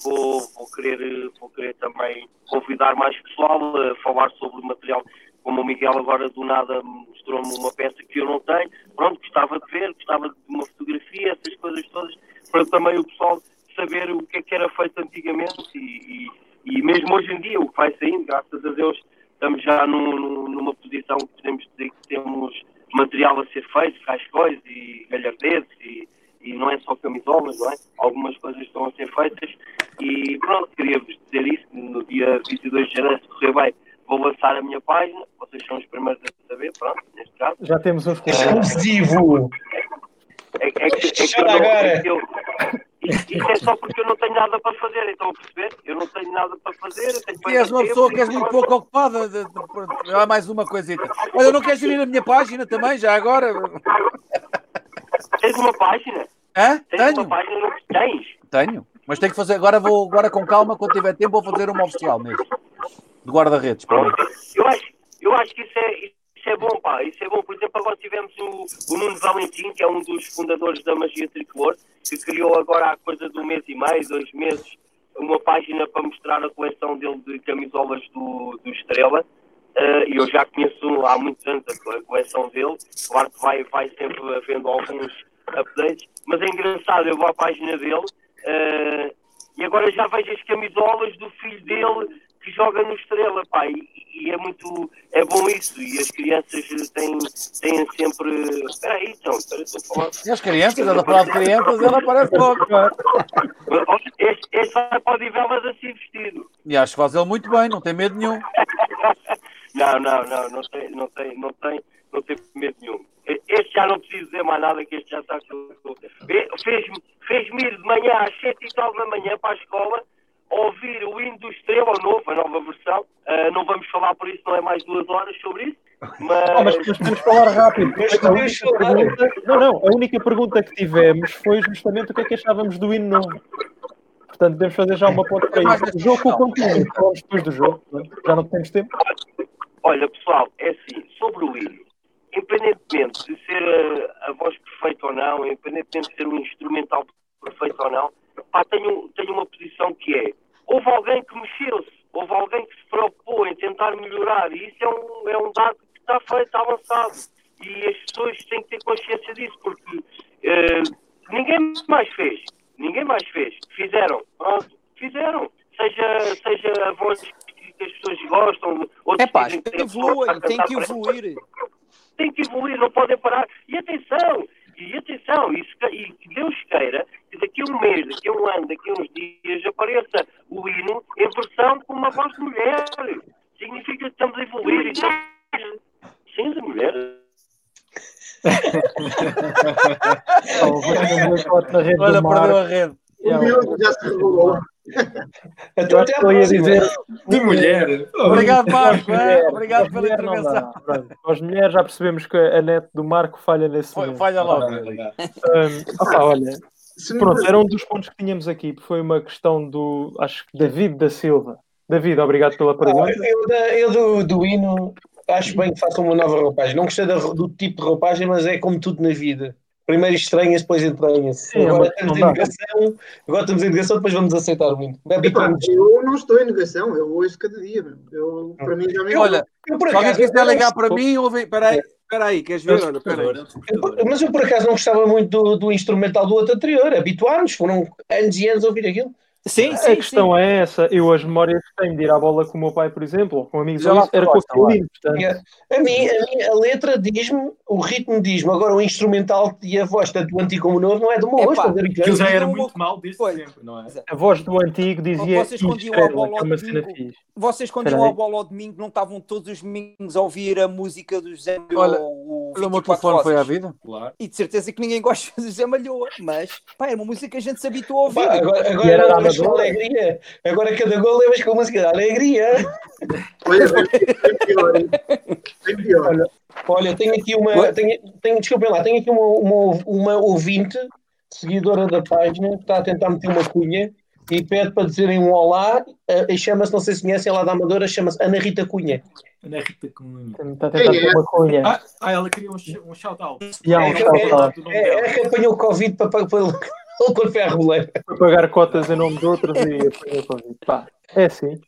vou, vou, querer, vou querer também convidar mais pessoal a falar sobre o material. Como o Miguel agora do nada mostrou-me uma peça que eu não tenho, pronto, gostava de ver, gostava de uma fotografia, essas coisas todas, para também o pessoal saber o que é que era feito antigamente e, e, e mesmo hoje em dia, o que vai saindo, graças a Deus, estamos já num, numa posição que podemos dizer que temos material a ser feito, cascóis e galhardetes e, e não é só camisolas, não é? Algumas coisas estão a ser feitas e pronto, queria-vos dizer isso, no dia 22 de janeiro, se correr bem, vou lançar a minha página, vocês são os primeiros a saber, pronto, neste caso. Já temos uns Exclusivo! É, é, é, que, é que eu não, é que eu, isso, isso é só porque eu não tenho nada para fazer, então a perceber? Eu não tenho nada para fazer. E és uma pessoa que és muito pouco ocupada. De, de, há mais uma coisita. Olha, não queres ir na minha página também, já agora? Tens uma página? Hã? Tens Tenho. uma página? Tens? Tenho. Mas tenho que fazer. Agora vou agora com calma, quando tiver tempo, vou fazer uma oficial mesmo. De guarda-redes. Eu acho, eu acho que isso é, isso é bom, pá. Isso é bom. Por exemplo, agora tivemos o, o Nuno Valentim, que é um dos fundadores da Magia Tricolor, que criou agora há coisa de um mês e meio, dois meses, uma página para mostrar a coleção dele de camisolas do, do Estrela. Uh, e eu já conheço há muitos anos a coleção dele. Claro que vai, vai sempre havendo alguns updates, mas é engraçado. Eu vou à página dele uh, e agora já vejo as camisolas do filho dele que joga no Estrela, pá, e, e, é muito, é bom isso, e as crianças têm, têm sempre, espera aí, então, espera, estou a falar. E as crianças, ela fala de crianças, ela aparece logo. Este, este vai para o Divelas assim vestido. E acho que faz ele muito bem, não tem medo nenhum. não, não, não, não tem, não tem, não tem, não tem medo nenhum. Este já não preciso dizer mais nada, que este já está... Fez-me fez ir de manhã às sete e tal da manhã para a escola, ouvir o hino do Estrela, o novo, a nova versão. Uh, não vamos falar por isso, não é mais duas horas sobre isso. Mas, oh, mas podemos falar rápido. A única pergunta, não, não, a única pergunta que tivemos foi justamente o que é que achávamos do hino novo. Portanto, devemos fazer já uma ponta para isso. O jogo com o conteúdo, falamos depois do jogo, já não temos tempo. Olha, pessoal, é assim, sobre o hino, independentemente de ser a, a voz perfeita ou não, independentemente de ser um instrumental perfeito ou não, pá, tenho, tenho uma posição que é, houve alguém que mexeu-se houve alguém que se preocupou em tentar melhorar, e isso é um, é um dado que está feito, está avançado. E as pessoas têm que ter consciência disso, porque uh, ninguém mais fez. Ninguém mais fez. Fizeram. Pronto. Fizeram. Seja, seja a voz que, as pessoas gostam, é pá, tem que evoluir, tem que evoluir. Tem que evoluir, não podem parar. E atenção, e atenção, isso, e que Deus queira que daqui a um mês, daqui a um ano, daqui a uns dias apareça o hino em versão com uma voz de mulher. Significa que estamos a evoluir. E estamos... Sim, de mulher. Olha, perdeu a rede. O já se revelou. Então, até a dizer de mulher. Obrigado, Marco. É? Obrigado pela intervenção. As mulheres já percebemos que a net do Marco falha nesse momento. Falha logo. Um, opa, olha, pronto, era um dos pontos que tínhamos aqui. Foi uma questão do, acho que David da Silva. David, obrigado pela pergunta. Ah, eu, eu do, do hino acho bem que façam uma nova roupagem. Não gostei do tipo de roupagem, mas é como tudo na vida. Primeiro estranha-se, depois entranha-se. Agora, estamos em negação, agora estamos em negação, depois vamos aceitar o hino. Eu não estou em negação, eu ouço cada dia. Eu, para mim já me Olha, eu, por acaso, se alguém quiser ligar para mim, ouve. Peraí. Espera aí, queres ver? Olha. Mas eu por acaso não gostava muito do, do instrumental do outro anterior. Habituámos, foram anos e anos a ouvir aquilo. Sim, sim, a questão sim. é essa. Eu, as memórias que tenho de ir à bola com o meu pai, por exemplo, ou com amigos, Já era com o livro. Portanto... A, mim, a, mim, a letra diz-me, o ritmo diz-me, agora o instrumental e a voz, tanto do antigo como o novo, não é do meu rosto. Aquilo já era muito mal desde sempre, não é? A voz do antigo dizia. Vocês quando iam à bola ao domingo, vocês quando iam à bola ao domingo não estavam todos os domingos a ouvir a música do José Olha, o, o meu telefone foi à vida. Claro. E de certeza que ninguém gosta do José Malhoa, mas pá, era uma música que a gente se habituou a ouvir. Pá, agora agora era a alegria. Agora cada gol levas com a música da alegria. Olha, bem pior, bem pior. Olha, olha, tenho aqui uma. Tenho, tenho, desculpem lá, tenho aqui uma, uma, uma ouvinte, seguidora da página, que está a tentar meter uma cunha e pede para dizerem um olá. E chama-se, não sei se conhecem, ela da Amadora, chama-se Ana Rita Cunha. Ana Rita Cunha. Está a tentar meter uma cunha. Ah, ah, ela queria um, um shout-out. Yeah, um shout é, é, é, que apanhou o Covid para, para, para, à roleira. Foi pagar cotas em nome de outros e apanhou Covid. Pá, é assim.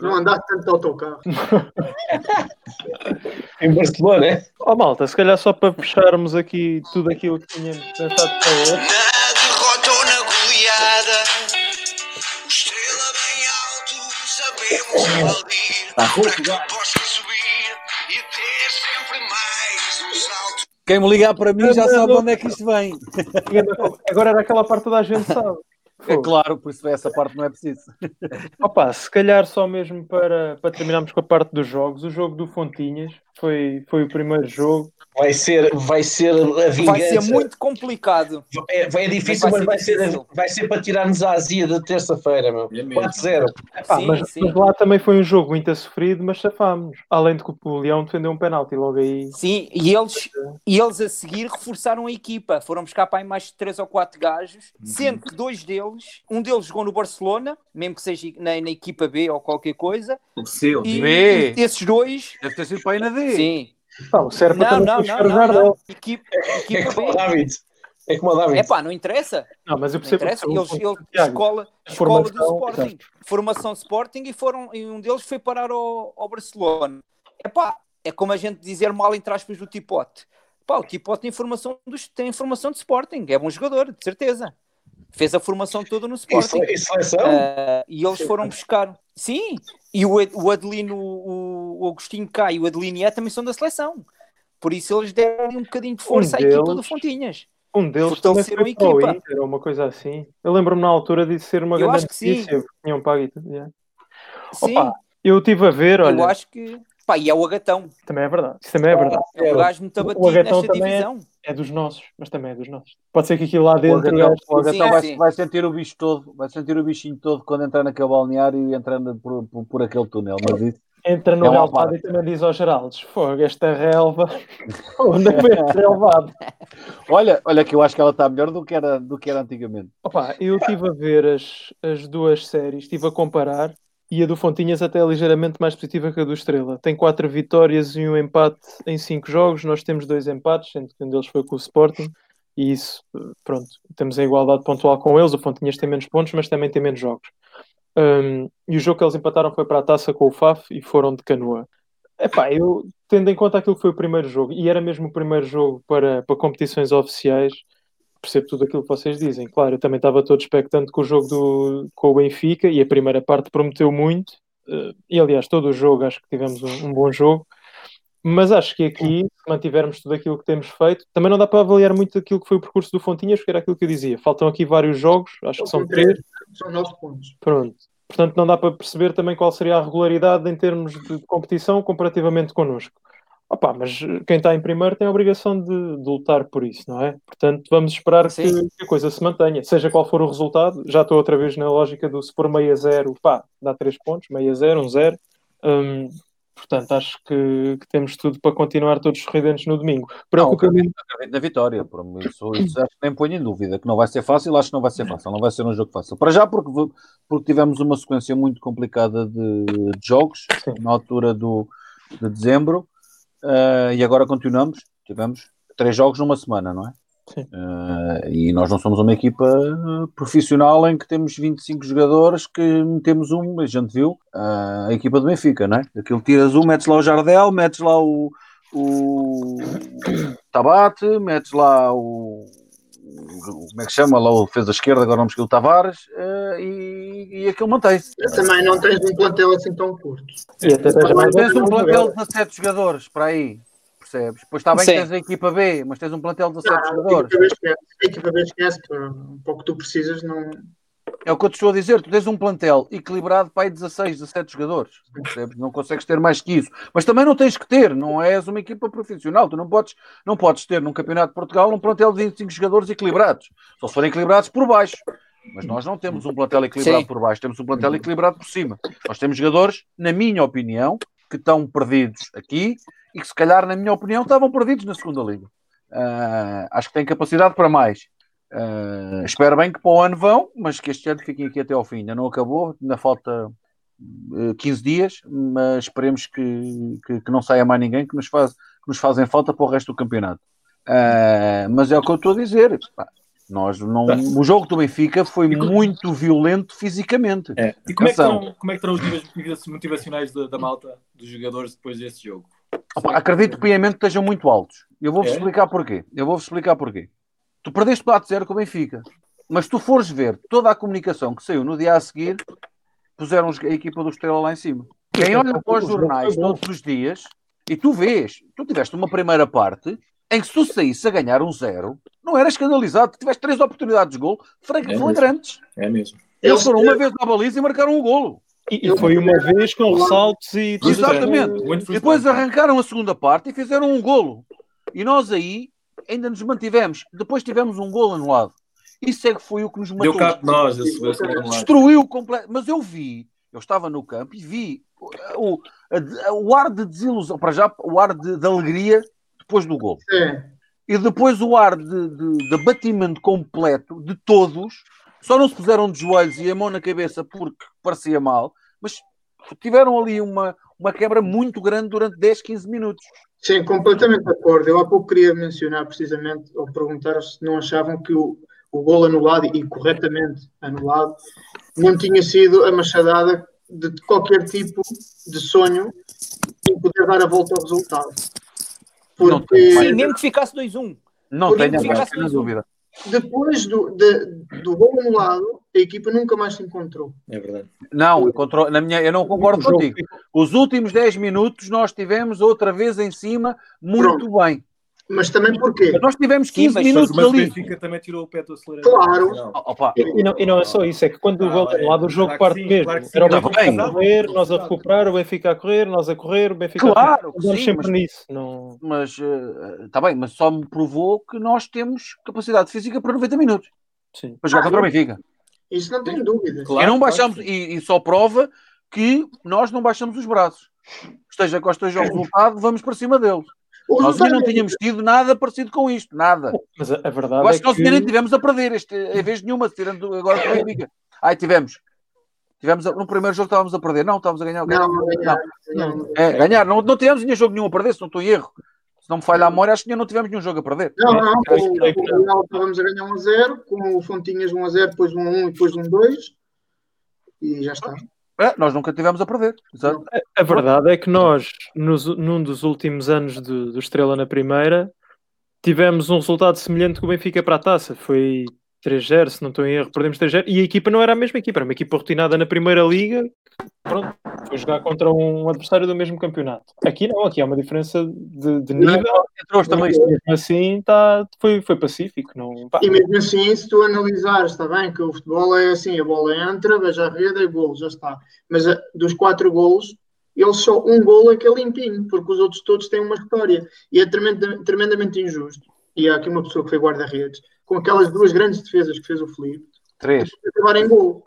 Não andaste tanto de autocarro. em Barcelona, é? Oh malta, se calhar só para fecharmos aqui tudo aquilo que tínhamos pensado para hoje. Na derrota ou na goleada, estrela bem alto, sabemos. Tá Quem me ligar para mim já sabe onde é que isto vem. Agora era aquela parte toda a gente sabe. É claro, por isso essa parte não é preciso. Opa, se calhar só mesmo para, para terminarmos com a parte dos jogos, o jogo do Fontinhas foi, foi o primeiro jogo. Vai ser, vai ser a vingança. Vai ser muito complicado. É, é difícil, mas vai, ser, mas vai, ser, vai ser para tirar-nos a azia da terça-feira, meu. É 4-0. Ah, mas, mas, lá também foi um jogo muito sofrido, mas safámos. Além de que o Leão defendeu um penalti logo aí. Sim, e eles, e eles a seguir reforçaram a equipa. Foram buscar para aí mais de 3 ou 4 gajos, uhum. sendo que dois deles, um deles jogou no Barcelona, mesmo que seja na, na equipa B ou qualquer coisa. O seu, e, B. E esses dois. Deve ter sido para aí na D. Sim. Não, serve para não, não, não, não, não. Equipe, equipe é como o David. É como o David. É pá, não interessa. Não, mas eu percebo. Não interessa. Eles, eles, escola, escola do Sporting. Exato. Formação Sporting e, foram, e um deles foi parar ao, ao Barcelona. É pá, é como a gente dizer mal entre aspas do Tipote. Pá, o Tipote tem informação, dos, tem informação de Sporting. É bom jogador, de certeza. Fez a formação toda no Sporting. E seleção? Uh, e eles foram buscar. Sim, e o, o Adelino, o, o Agostinho Cá e o Adelino E também são da seleção. Por isso eles deram um bocadinho de força um à equipa do Fontinhas. Um deles também foi equipa. para o Inter, uma coisa assim. Eu lembro-me na altura de ser uma eu grande notícia, que tinham pago e tudo. Yeah. Sim. Opa, eu estive a ver, olha... Eu acho que... Pá, e é o Agatão. Também é verdade. Isso também é verdade. É o gajo muito abatido nesta divisão. É, é, dos nossos, mas também é dos nossos. Pode ser que aquilo lá dentro... O Agatão, o Agatão sim, vai, sim. vai, sentir o bicho todo, vai sentir o bichinho todo quando entrar naquele balneário e entrando por, por, por aquele túnel, mas isso... Entra no é relvado e também diz aos Geraldes: Fogo, esta relva, onde é que relvado? olha, olha que eu acho que ela está melhor do que era, do que era antigamente. Opa, eu estive a ver as, as duas séries, estive a comparar e a do Fontinhas até é ligeiramente mais positiva que a do Estrela. Tem quatro vitórias e um empate em cinco jogos, nós temos dois empates, sendo que um deles foi com o Sporting. E isso, pronto, temos a igualdade pontual com eles. O Fontinhas tem menos pontos, mas também tem menos jogos. Um, e o jogo que eles empataram foi para a taça com o FAF e foram de canoa. Epá, eu tendo em conta aquilo que foi o primeiro jogo, e era mesmo o primeiro jogo para, para competições oficiais, percebo tudo aquilo que vocês dizem. Claro, eu também estava todo expectante com o jogo do, com o Benfica e a primeira parte prometeu muito. Uh, e aliás, todo o jogo acho que tivemos um, um, bom jogo. Mas acho que aqui, se mantivermos tudo aquilo que temos feito, também não dá para avaliar muito aquilo que foi o percurso do Fontinhas, porque era aquilo que eu dizia. Faltam aqui vários jogos, acho que são três. São nove pontos. Pronto. Portanto, não dá para perceber também qual seria a regularidade em termos de competição comparativamente connosco. Opa, mas quem está em primeiro tem a obrigação de, de, lutar por isso, não é? Portanto, vamos esperar que, que, a coisa se mantenha. Seja qual for o resultado, já estou outra vez na lógica do se for meio a zero, pá, dá três pontos, meio a zero, um zero. Um, portanto, acho que, que, temos tudo para continuar todos sorridentes no domingo. Preocupa-me. na vitória, por isso, isso acho que nem ponho em dúvida, que não vai ser fácil, acho que não vai ser fácil, não vai ser um jogo fácil. Para já, porque, porque tivemos uma sequência muito complicada de, de jogos Sim. na altura do, de dezembro uh, e agora continuamos. Tivemos três jogos numa semana, não é? Sim. Uh, e nós não somos uma equipa profissional em que temos 25 jogadores que metemos um, a gente viu, uh, a equipa do Benfica, não é? Aquilo tiras um, metes lá o Jardel, metes lá o, o Tabate, metes lá o como é que chama lá o defesa esquerda, agora não me o Tavares, uh, e, e aquilo mantém-se. Também não tens um plantel assim tão curto. E até tens, tens um plantel de 17 jogadores para aí, percebes? Pois está bem Sim. que tens a equipa B, mas tens um plantel de 17 não, jogadores. A equipa B esquece, um pouco que tu precisas não. É o que eu te estou a dizer, tu tens um plantel equilibrado para aí 16, 17 jogadores? Não consegues ter mais que isso. Mas também não tens que ter, não és uma equipa profissional, tu não podes, não podes ter num campeonato de Portugal um plantel de 25 jogadores equilibrados, só se forem equilibrados por baixo. Mas nós não temos um plantel equilibrado Sim. por baixo, temos um plantel equilibrado por cima. Nós temos jogadores, na minha opinião, que estão perdidos aqui e que se calhar, na minha opinião, estavam perdidos na segunda liga. Uh, acho que têm capacidade para mais. Uh, espero bem que para o ano vão, mas que este ano fiquem aqui até ao fim. Ainda não acabou, ainda falta uh, eh, 15 dias, mas esperemos que, que, que, não saia mais ninguém que nos, faz, que nos fazem falta para o resto do campeonato. Uh, mas é o que eu estou a dizer. Pá, nós não, o jogo do Benfica foi muito violento fisicamente. É. E como é, que estão, como é que estão os níveis motivacionais da, da malta, dos jogadores, depois desse jogo? Opa, acredito piamente que estejam muito altos. Eu vou-vos é? explicar porquê. Eu vou-vos explicar porquê. Tu perdeste para 0 com o Benfica. Mas tu fores ver toda a comunicação que saiu no dia a seguir, puseram a equipa do Estrela lá em cima. Quem olha para os jornais todos os dias e tu vês, tu tiveste uma primeira parte em que se tu saísse a ganhar um zero, não era escandalizado, tu tiveste três oportunidades de gol é flagrantes. É mesmo. Eles foram uma vez na baliza e marcaram um golo. E, e foi uma vez com ressaltos e... Exatamente. Depois arrancaram a segunda parte e fizeram um golo. E nós aí ainda nos mantivemos. Depois tivemos um gol anulado. Isso é que foi o que nos matou. Deu cabo nós, Destruiu completo. Mas eu vi, eu estava no campo e vi o, a, o ar de desilusão, para já, o ar de, de alegria depois do gol. E depois o ar de, de, de abatimento completo de todos. Só não se puseram de joelhos e a mão na cabeça porque parecia mal, mas tiveram ali uma, uma quebra muito grande durante 10, 15 minutos. Sim, completamente de acordo. Eu há pouco queria mencionar precisamente, ou perguntar se não achavam que o, o gol anulado e corretamente anulado não tinha sido a machadada de qualquer tipo de sonho em poder dar a volta ao resultado. Porque... Sim, mesmo que ficasse 2-1. Não tenho a dúvida. Depois do, de, do gol anulado, a equipa nunca mais se encontrou. É verdade. Não, encontrou, na minha, eu não concordo contigo. Os últimos 10 minutos nós tivemos outra vez em cima muito Pronto. bem. Mas também porquê? Nós tivemos 15 Sim, minutos mas ali. O Benfica também tirou o pé do acelerador. Claro. Opa. E, não, e não é só isso, é que quando ah, o gol é, lado o jogo claro parte sim, mesmo. Claro Era o Benfica a correr, nós a recuperar, o Benfica a correr, nós a correr, o Benfica claro, a correr. sempre mas, nisso. Não... Mas está uh, bem, mas só me provou que nós temos capacidade física para 90 minutos. Sim. Para jogar ah, contra o Benfica. Isso não tem dúvida. Claro, e não baixamos, claro. e, e só prova que nós não baixamos os braços. Esteja com esteja o resultado, vamos para cima deles. Nós ainda não tínhamos tido nada parecido com isto, nada. Mas a, a verdade Eu acho é que nós ainda nem tivemos a perder, este, em vez nenhuma, tirando agora com a Benfica. Ai, tivemos. Tivemos, no primeiro jogo estávamos a perder. Não, estávamos a ganhar. Não, não, ganhar. Não. não. É, ganhar. Não, não tivemos nenhum jogo nenhum a perder, se não estou em erro. Se não me falha a memória, acho que não tivemos nenhum jogo a perder. Não, não. Com o Real estávamos a ganhar 1 a 0, com o Fontinhas 1 a 0, depois 1 a 1 e depois 1 a 2. e já está. É, nós nunca tivemos a perder. A verdade é que nós, nos- num dos últimos anos do, do Estrela na primeira, tivemos um resultado semelhante que o Benfica para a taça. Foi 3-0, se não estou em erro, perdemos 3-0. E a equipa não era a mesma equipa, era uma equipa rotinada na primeira liga. Pronto, foi jogar contra um adversário do mesmo campeonato. Aqui não, aqui há uma diferença de, de nível. Entre os também. Mesmo assim, tá, foi, foi pacífico. Não, pá, E mesmo assim, se tu analisares, está bem que o futebol é assim, a bola entra, veja a rede, é gol, já está. Mas a- dos quatro golos, ele só um gol é que é limpinho, porque os outros todos têm uma história. E é tremenda- tremendamente injusto. E há aqui uma pessoa que foi guarda-redes, com aquelas duas grandes defesas que fez o Felipe, Três. acabar em gol.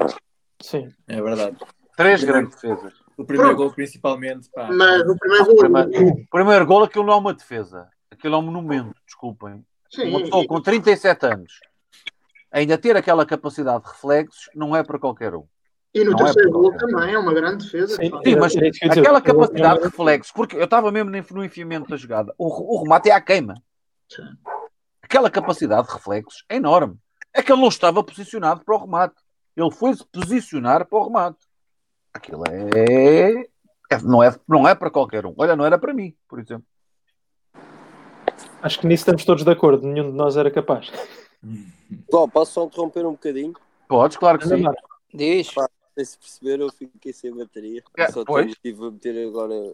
sim. É verdade. Três grandes defesas. O primeiro Pronto. gol, principalmente. Pá. Mas o primeiro gol. Primeiro, primeiro gol, aquilo não é uma defesa. Aquilo é um monumento, desculpem. Sim, Uma pessoa com 37 anos ainda ter aquela capacidade de reflexos não é para qualquer um. e no não é terceiro para gol também é uma grande defesa. Sim, pá. Sim, mas aquela O capacidade de reflexo, porque eu estava mesmo no enfiamento da jogada, o, o remate é à queima. Sim. Aquela capacidade de reflexos é enorme. É que ele não estava posicionado para o remate. Ele foi-se posicionar para o remate. Aquilo é... é- não, é, não é para qualquer um. Olha, não era para mim, por exemplo. Acho que nisso estamos todos de acordo. Nenhum de nós era capaz. Só, posso só interromper um bocadinho? Podes, claro que sim. Diz. Pá, não sei se perceberam, eu fiquei sem bateria. É, só pois. estive a meter agora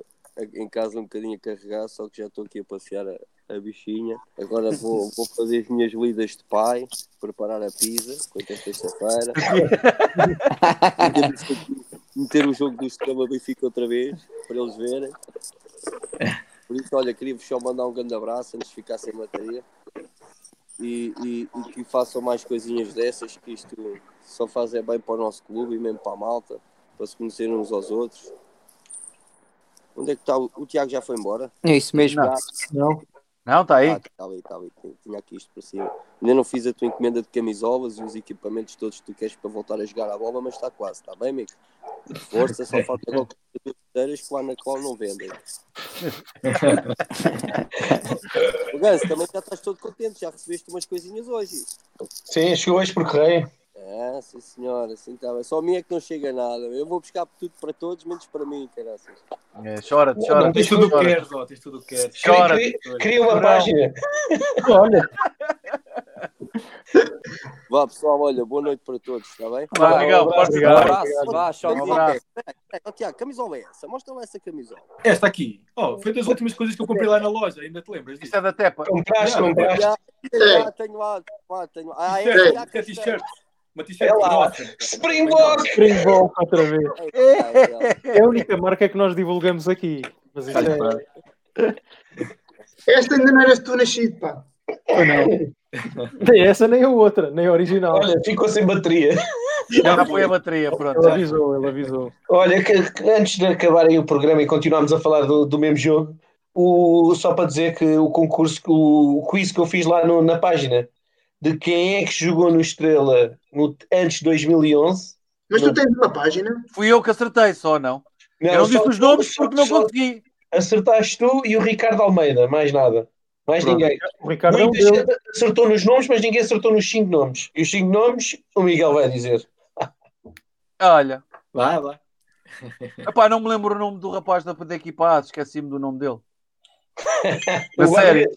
em casa um bocadinho a carregar, só que já estou aqui a passear a, a bichinha. Agora vou, vou fazer as minhas lidas de pai, preparar a pizza, quanto é sexta-feira. Meter- o jogo do Estrela Benfica outra vez, para eles verem. Por isso, olha, queria-vos só mandar um grande abraço antes de ficar sem bateria. E, e- e que façam mais coisinhas dessas, que isto só faz é bem para o nosso clube e mesmo para a malta, para se conhecerem uns aos outros. Onde é que está? O, o Tiago já foi embora? É isso mesmo. Não. Não? Não, está aí. Ah, está ali, está ali. Tinha- aqui isto para cima. Ainda não fiz a tua encomenda de camisolas e os equipamentos todos que tu queres para voltar a jogar a bola, mas está quase, está bem, amigo? Força, só falta agora duas cadeiras que lá na qual não vendem. O Ganso, também já estás todo contente, já recebeste umas coisinhas hoje. Sim, chegou hoje por correio. É, sim senhora, assim está bem. Só a mim é que não chega nada. Eu vou buscar tudo para todos, menos para mim, caraças. É, chora, chora. não Tens tudo o que queres, ó. Tens tudo o que queres. Chora. Cria, cria uma Não. página. Olha, Vá pessoal, olha, boa noite para todos, está bem? Vá, Um forte abraço. Um abraço. abraço. Vá, tchau. Um abraço. Ó, Tiago, camisola é essa? Mostra lá essa camisola. Esta aqui. Oh, foi das últimas coisas que eu comprei lá na loja. Ainda te lembras Isto é da Tepa. Compraste, compraste. Tenho lá, lá, tenho lá. Ah, é, T-shirt, é, que é t-shirt. Uma É t-shirt lá. grossa. Springbok! Springbok outra vez. é, É a única marca que nós divulgamos aqui. Mas isto é. Esta ainda não eras tu nascido, pá. Ou não. Nem essa, nem a outra, nem a original. Olha, ficou sem bateria. Já foi a bateria, pronto. Ele avisou, ele avisou. Olha, que, que antes de acabarem o programa e continuarmos a falar do, do mesmo jogo, o, só para dizer que o concurso, o quiz que eu fiz lá no- na página de quem é que jogou no Estrela no, antes de 2011. Mas tu tens uma página? Fui eu que acertei só, não. eu não só disse os nomes só- porque não consegui. Acertaste tu e o Ricardo Almeida, mais nada. Mais Pronto. ninguém. O Ricardo é Muita gente acertou nos nomes, mas ninguém acertou nos cinco nomes. E os cinco nomes, o Miguel vai dizer. Olha. Vai, vai. Epá, não me lembro o nome do rapaz da, da equipa A, esqueci-me do nome dele. O A sério?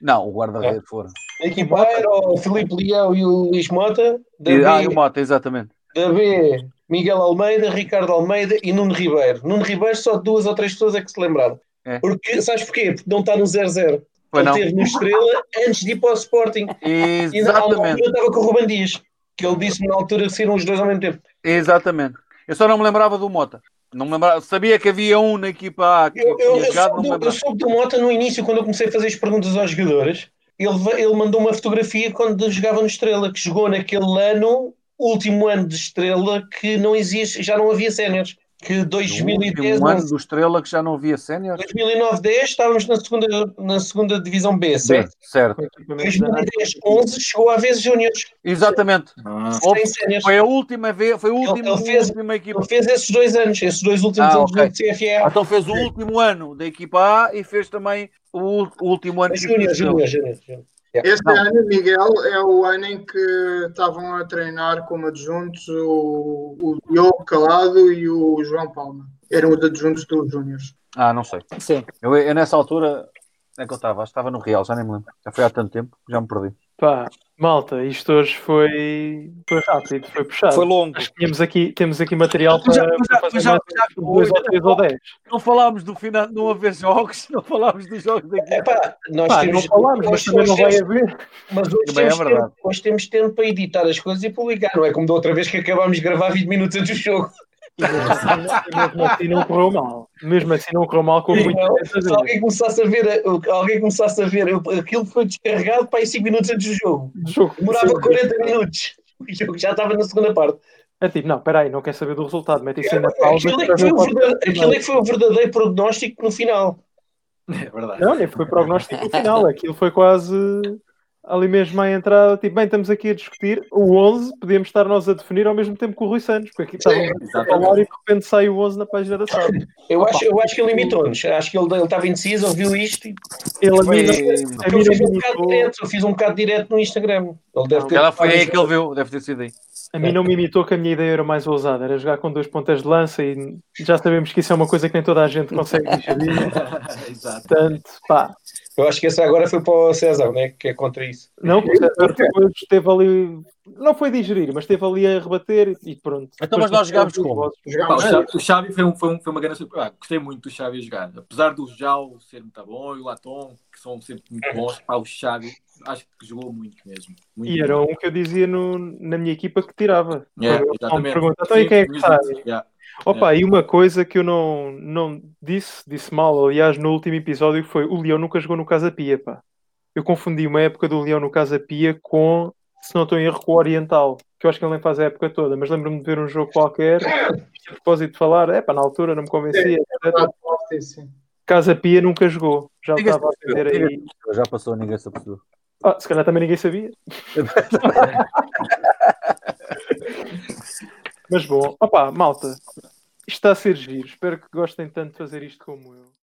Não, o guarda-redes foram. A equipa era o Filipe Leão e o Luís Mota. Da E- Ah, B, e o Mota, exatamente. da B, Miguel Almeida, Ricardo Almeida e Nuno Ribeiro. Nuno Ribeiro, só duas ou três pessoas é que se lembraram. É. Porque, sabes porquê? Porque não está no 0-0. Pois Ele não. esteve no Estrela antes de ir para o Sporting. E na altura Exatamente. estava com o Ruben Dias. Que ele disse-me na altura que saíram os dois ao mesmo tempo. Exatamente. Eu só não me lembrava do Mota. Não me lembrava. Sabia que havia um na equipa A que Eu, eu, eu, jogado, soube do, eu soube do Mota no início, quando eu comecei a fazer as perguntas aos jogadores. Ele, ele mandou uma fotografia quando jogava no Estrela, que jogou naquele ano, último ano de Estrela, que não existe, já não havia séniores. Que 2010, Um ano do Estrela que já não havia sénior. 2009, 10 estávamos na segunda, na segunda divisão B, Bem, certo? certo. Com equipamentos da 2010, 11 chegou a vezes júniores, Exatamente. Ah. Foi a última vez, foi o Ele- último, ele fez- a última equipa. Ele fez esses dois anos, esses dois últimos Ah, anos ok. do CFA. Então fez o último ano da equipa A e fez também o, último ano Júnior, fez Júnior, Júnior. Júnior. Este ano, Miguel, é o ano em que estavam a treinar como adjuntos o, o Diogo Calado e o João Palma. Eram os adjuntos dos Júniors. Ah, não sei. Sim. Eu, eu nessa altura, é que eu estava? Acho que estava no Real, já nem me lembro. Já foi há tanto tempo, já me perdi. Pá, malta, isto hoje foi, foi rápido, foi puxado. Foi longo. Acho que tínhamos aqui, temos aqui material para, Já- para fazer já- mais já- dois ou três ou dez. Não falámos do final, não haver jogos, não falámos dos jogos daqui. Epá, nós Pá, temos, não falámos, mas também não vai haver. Mas hoje é temos, verdade. tempo, hoje temos tempo para editar as coisas e publicar, não é como da outra vez que acabámos de gravar 20 minutos antes do jogo. E mesmo assim não correu mal. Mesmo assim não correu mal com muito se alguém começasse a ver, alguém começasse a ver, aquilo foi descarregado para aí 5 minutos antes do jogo. jogo. Demorava 40 minutos. O jogo já estava na segunda parte. É tipo, não, peraí, não quer saber do resultado, mete isso aí na pausa. Aquilo é que foi o verdadeiro, aquilo é que foi o verdadeiro prognóstico no final. É verdade. Não, nem foi prognóstico no final. Aquilo foi quase ali mesmo à entrada. Tipo, bem, estamos aqui a discutir o 11, podíamos estar nós a definir ao mesmo tempo que o Rui Santos, porque aqui estávamos a falar e de repente sai o 11 na página da sala. Eu acho, eu acho que ele imitou-nos. Acho que ele, ele estava indeciso, ouviu isto e Ele a mim, eu fiz um bocado direto, eu fiz um bocado direto no Instagram. Ele deve ter. Ela foi aí que ele viu, deve ter sido aí. a mim não me imitou que a minha ideia era mais ousada, era jogar com dois pontas de lança e já sabemos que isso é uma coisa que nem toda a gente consegue digerir. Exato. Portanto, pá, Eu acho que essa agora foi para o César, né? que é contra isso. não, porque o César depois esteve ali, não foi digerir, mas esteve ali a rebater e pronto. Então, mas nós jogámos como? Pá, o, Xavi, foi, um, foi, um, foi uma grande surpresa. Ah, gostei muito do Xavi a jogar. Apesar do Jal ser muito bom e o Latom, que são sempre muito bons, pá, o Xavi acho que jogou muito mesmo. Muito E era um que eu dizia no- na minha equipa que tirava. Yeah, Quando ele exatamente. me pergunta, então e quem é que sai? yeah. Opa, e uma coisa que eu não, não disse, disse mal, aliás, no último episódio, foi o Leão nunca jogou no Casa Pia, pá. Eu confundi uma época do Leão no Casa Pia com, se não estou em erro, com o Oriental, que eu acho que ele nem faz a época toda, mas lembro-me de ver um jogo qualquer, a propósito de falar, é pá, na altura não me convencia, sim. Casa Pia nunca jogou, já Diga-se estava a vender aí. Já passou, ninguém se apercebeu. Ah, se calhar também ninguém sabia. Mas bom, opá, malta, isto está a ser giro. Espero que gostem tanto de fazer isto como eu.